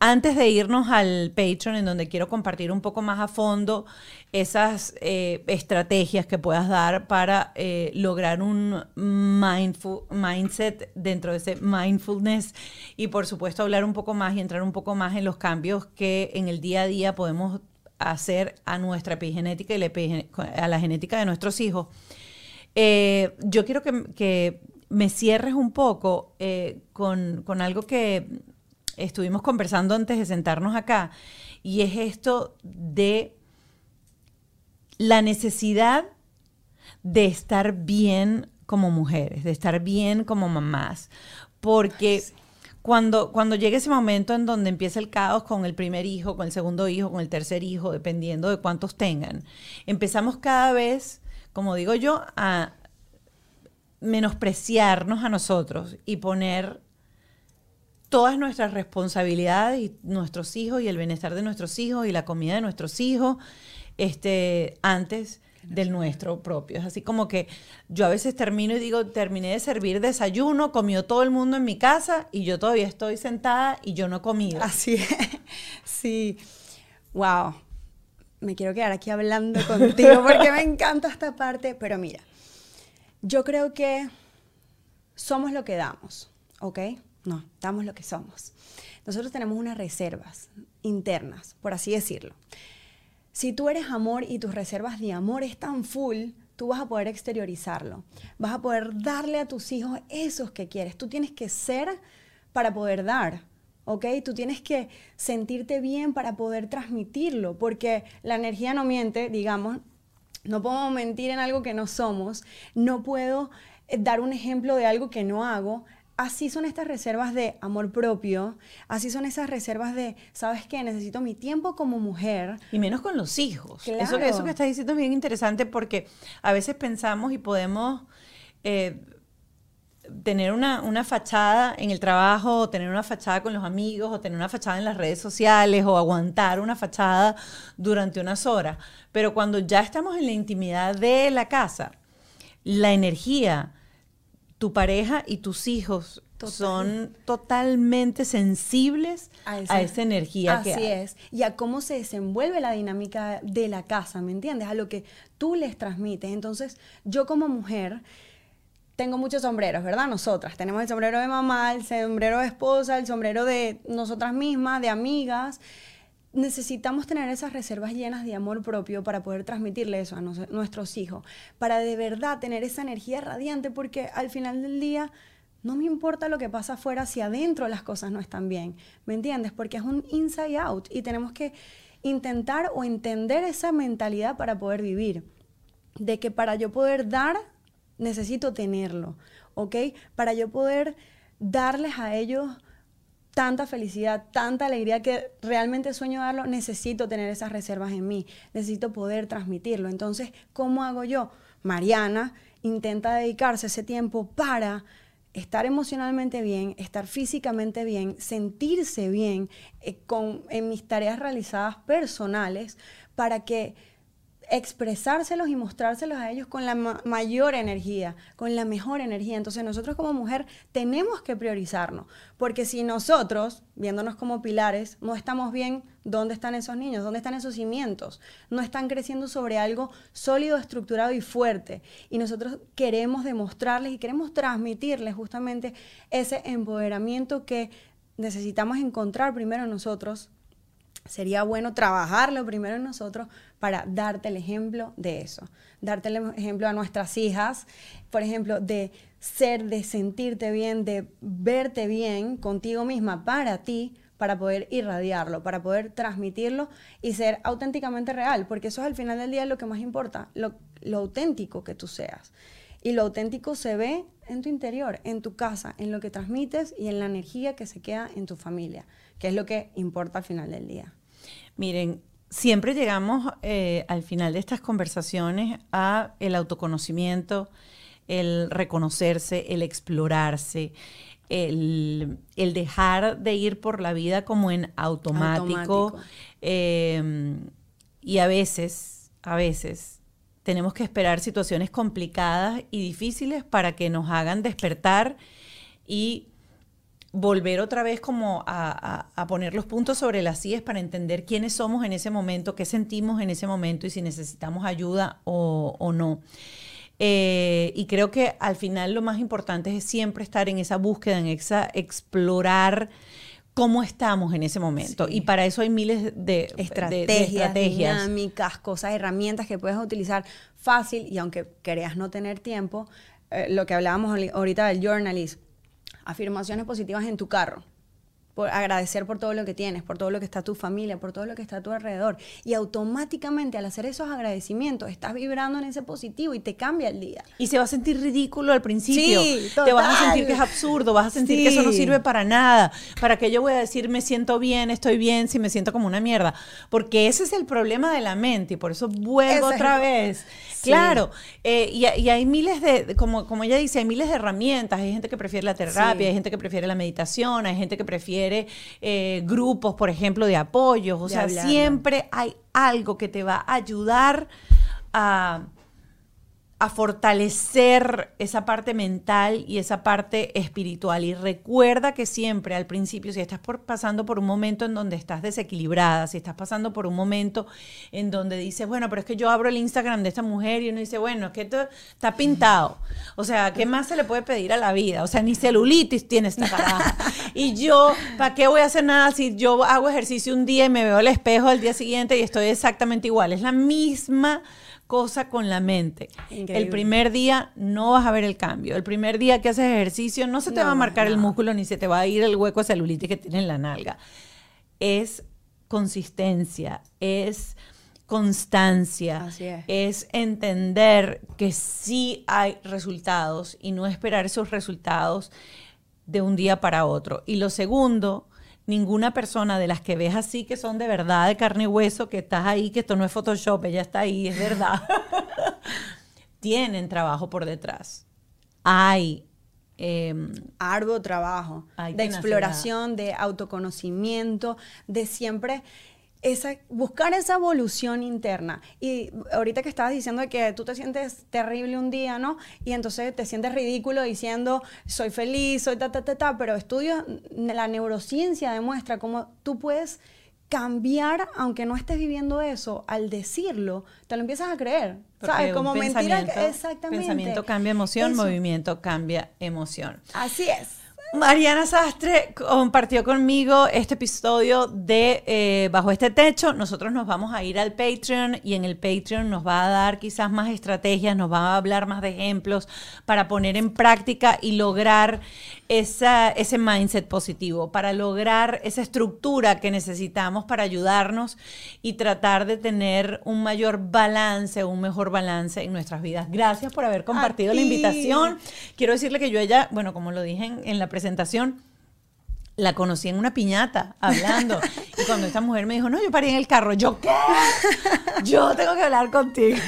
Antes de irnos al Patreon, en donde quiero compartir un poco más a fondo esas eh, estrategias que puedas dar para eh, lograr un mindset dentro de ese mindfulness y por supuesto hablar un poco más y entrar un poco más en los cambios que en el día a día podemos hacer a nuestra epigenética y a la genética de nuestros hijos. Eh, yo quiero que, me cierres un poco con algo que estuvimos conversando antes de sentarnos acá, y es esto de la necesidad de estar bien como mujeres, de estar bien como mamás, porque cuando, cuando llegue ese momento en donde empieza el caos con el primer hijo, con el segundo hijo, con el tercer hijo, dependiendo de cuántos tengan, empezamos cada vez, como digo yo, a menospreciarnos a nosotros y poner todas nuestras responsabilidades y nuestros hijos y el bienestar de nuestros hijos y la comida de nuestros hijos este, antes del nuestro propio. Es así como que yo a veces termino y digo, terminé de servir desayuno, comió todo el mundo en mi casa y yo todavía estoy sentada y yo no he comido. Así es. Sí. Wow. Me quiero quedar aquí hablando contigo porque me encanta esta parte, pero mira, yo creo que somos lo que damos, ¿ok? No, damos lo que somos. Nosotros tenemos unas reservas internas, por así decirlo. Si tú eres amor y tus reservas de amor están full, tú vas a poder exteriorizarlo. Vas a poder darle a tus hijos esos que quieres. Tú tienes que ser para poder dar. ¿ok? Tú tienes que sentirte bien para poder transmitirlo, porque la energía no miente, digamos, no puedo mentir en algo que no somos, no puedo eh, dar un ejemplo de algo que no hago, así son estas reservas de amor propio, así son esas reservas de, ¿sabes qué? Necesito mi tiempo como mujer. Y menos con los hijos. Eso, eso que estás diciendo es bien interesante porque a veces pensamos y podemos... Eh, tener una, una, fachada en el trabajo, o tener una fachada con los amigos, o tener una fachada en las redes sociales, o aguantar una fachada durante unas horas. Pero cuando ya estamos en la intimidad de la casa, la energía, tu pareja y tus hijos son totalmente sensibles a, esa energía así es. Y a cómo se desenvuelve la dinámica de la casa, ¿me entiendes? A lo que tú les transmites. Entonces, yo como mujer tengo muchos sombreros, ¿verdad? Nosotras. Tenemos el sombrero de mamá, el sombrero de esposa, el sombrero de nosotras mismas, de amigas necesitamos tener esas reservas llenas de amor propio para poder transmitirle eso a nuestros hijos, para de verdad tener esa energía radiante, porque al final del día no me importa lo que pasa afuera si adentro las cosas no están bien, ¿me entiendes? Porque es un inside out y tenemos que intentar o entender esa mentalidad para poder vivir, de que para yo poder dar, necesito tenerlo, ¿ok? Para yo poder darles a ellos tanta felicidad, tanta alegría que realmente sueño darlo, necesito tener esas reservas en mí, necesito poder transmitirlo. Entonces, ¿cómo hago yo? Mariana intenta dedicarse ese tiempo para estar emocionalmente bien, estar físicamente bien, sentirse bien eh, con, en mis tareas realizadas personales para que expresárselos y mostrárselos a ellos con la mayor energía, con la mejor energía. Entonces nosotros como mujer tenemos que priorizarnos, porque si nosotros, viéndonos como pilares, no estamos bien, ¿dónde están esos niños? ¿Dónde están esos cimientos? No están creciendo sobre algo sólido, estructurado y fuerte. Y nosotros queremos demostrarles y queremos transmitirles justamente ese empoderamiento que necesitamos encontrar primero nosotros sería bueno trabajarlo primero en nosotros para darte el ejemplo de eso. Darte el ejemplo a nuestras hijas, por ejemplo, de ser, de sentirte bien, de verte bien contigo misma para ti, para poder irradiarlo, para poder transmitirlo y ser auténticamente real, porque eso es al final del día lo que más importa, lo, lo auténtico que tú seas. Y lo auténtico se ve en tu interior, en tu casa, en lo que transmites y en la energía que se queda en tu familia, que es lo que importa al final del día. Miren, siempre llegamos eh, al final de estas conversaciones a el autoconocimiento, el reconocerse, el explorarse, el, dejar de ir por la vida como en automático. Em, y a veces, a veces, tenemos que esperar situaciones complicadas y difíciles para que nos hagan despertar y volver otra vez como a, poner los puntos sobre las sillas para entender quiénes somos en ese momento, qué sentimos en ese momento y si necesitamos ayuda o, no. Eh, y creo que al final lo más importante es siempre estar en esa búsqueda, en esa explorar cómo estamos en ese momento. Y para eso hay miles de estrategias, dinámicas, cosas, herramientas que puedes utilizar fácil y aunque creas no tener tiempo, eh, lo que hablábamos ahorita del journalism, afirmaciones positivas en tu carro. Por agradecer por todo lo que tienes, por todo lo que está tu familia, por todo lo que está a tu alrededor. Y automáticamente al hacer esos agradecimientos estás vibrando en ese positivo y te cambia el día. Y se va a sentir ridículo al principio. Sí, Te vas a total. sentir que es absurdo, vas a sentir que eso no sirve para nada. ¿Para qué yo voy a decir me siento bien, estoy bien, si me siento como una mierda? Porque ese es el problema de la mente y por eso vuelvo Ese otra vez. Sí. Claro, eh, y, y hay miles de, como, como ella dice, hay miles de herramientas. Hay gente que prefiere la terapia, hay gente que prefiere la meditación, hay gente que prefiere eh, grupos, por ejemplo, de apoyos. O De sea, siempre hay algo que te va a ayudar a a fortalecer esa parte mental y esa parte espiritual. Y recuerda que siempre al principio, si estás pasando por un momento en donde estás desequilibrada, si estás pasando por un momento en donde dices, bueno, pero es que yo abro el Instagram de esta mujer y uno dice, bueno, es que esto está pintado. O sea, ¿qué más se le puede pedir a la vida? O sea, ni celulitis tiene esta. Y yo, ¿para qué voy a hacer nada si yo hago ejercicio un día y me veo al espejo al día siguiente y estoy exactamente igual? Es la misma cosa con la mente. Increíble. El primer día no vas a ver el cambio. El primer día que haces ejercicio no se te No, va a marcar el músculo ni se te va a ir el hueco celulitis que tiene en la nalga. Es consistencia, es constancia, Así es. es entender que sí hay resultados y no esperar esos resultados de un día para otro. Y lo segundo, ninguna persona de las que ves así que son de verdad de carne y hueso, que estás ahí, que esto no es Photoshop, ella está ahí, es verdad, tienen trabajo por detrás. Hay em, arduo trabajo Hay de tenacidad. exploración, de autoconocimiento, de siempre esa, buscar esa evolución interna. Y ahorita que estabas diciendo que tú te sientes terrible un día, ¿no? Y entonces te sientes ridículo diciendo, soy feliz, soy ta, ta, ta, ta, pero estudios, la neurociencia demuestra cómo tú puedes cambiar, aunque no estés viviendo eso, al decirlo, te lo empiezas a creer. porque ¿Sabes? Como mentira. Exactamente. Pensamiento cambia emoción, Eso. movimiento cambia emoción. Así es. Mariana Sastre compartió conmigo este episodio de eh, Bajo este Techo. Nosotros nos vamos a ir al Patreon y en el Patreon nos va a dar quizás más estrategias, nos va a hablar más de ejemplos para poner en práctica y lograr esa, ese mindset positivo, para lograr esa estructura que necesitamos para ayudarnos y tratar de tener un mayor balance, un mejor balance en nuestras vidas. Gracias por haber compartido la invitación. Quiero decirle que yo ella, bueno, como lo dije en, en la presentación, la conocí en una piñata hablando. y cuando esta mujer me dijo, no, yo paré en el carro, yo, ¿qué? Yo tengo que hablar contigo.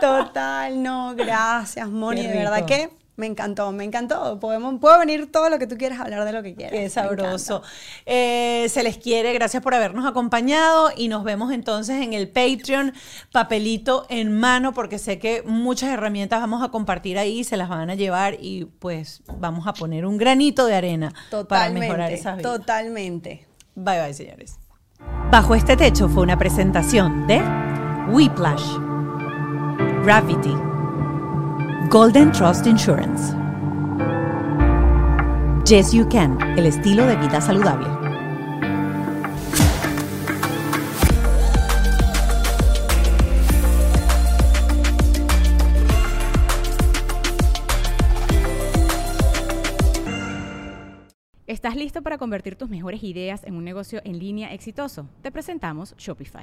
Total, no, gracias, Moni. Qué De verdad que me encantó, me encantó. Podemos, puedo venir todo lo que tú quieras hablar de lo que quieras. Qué sabroso. Eh, se les quiere, gracias por habernos acompañado y nos vemos entonces en el Patreon, papelito en mano, porque sé que muchas herramientas vamos a compartir ahí, se las van a llevar y pues vamos a poner un granito de arena para mejorar esas vidas. totalmente. Bye bye, señores. Bajo este techo fue una presentación de Whiplash, Gravity, Golden Trust Insurance, Yes You Can, el estilo de vida saludable. ¿Estás listo para convertir tus mejores ideas en un negocio en línea exitoso? Te presentamos Shopify.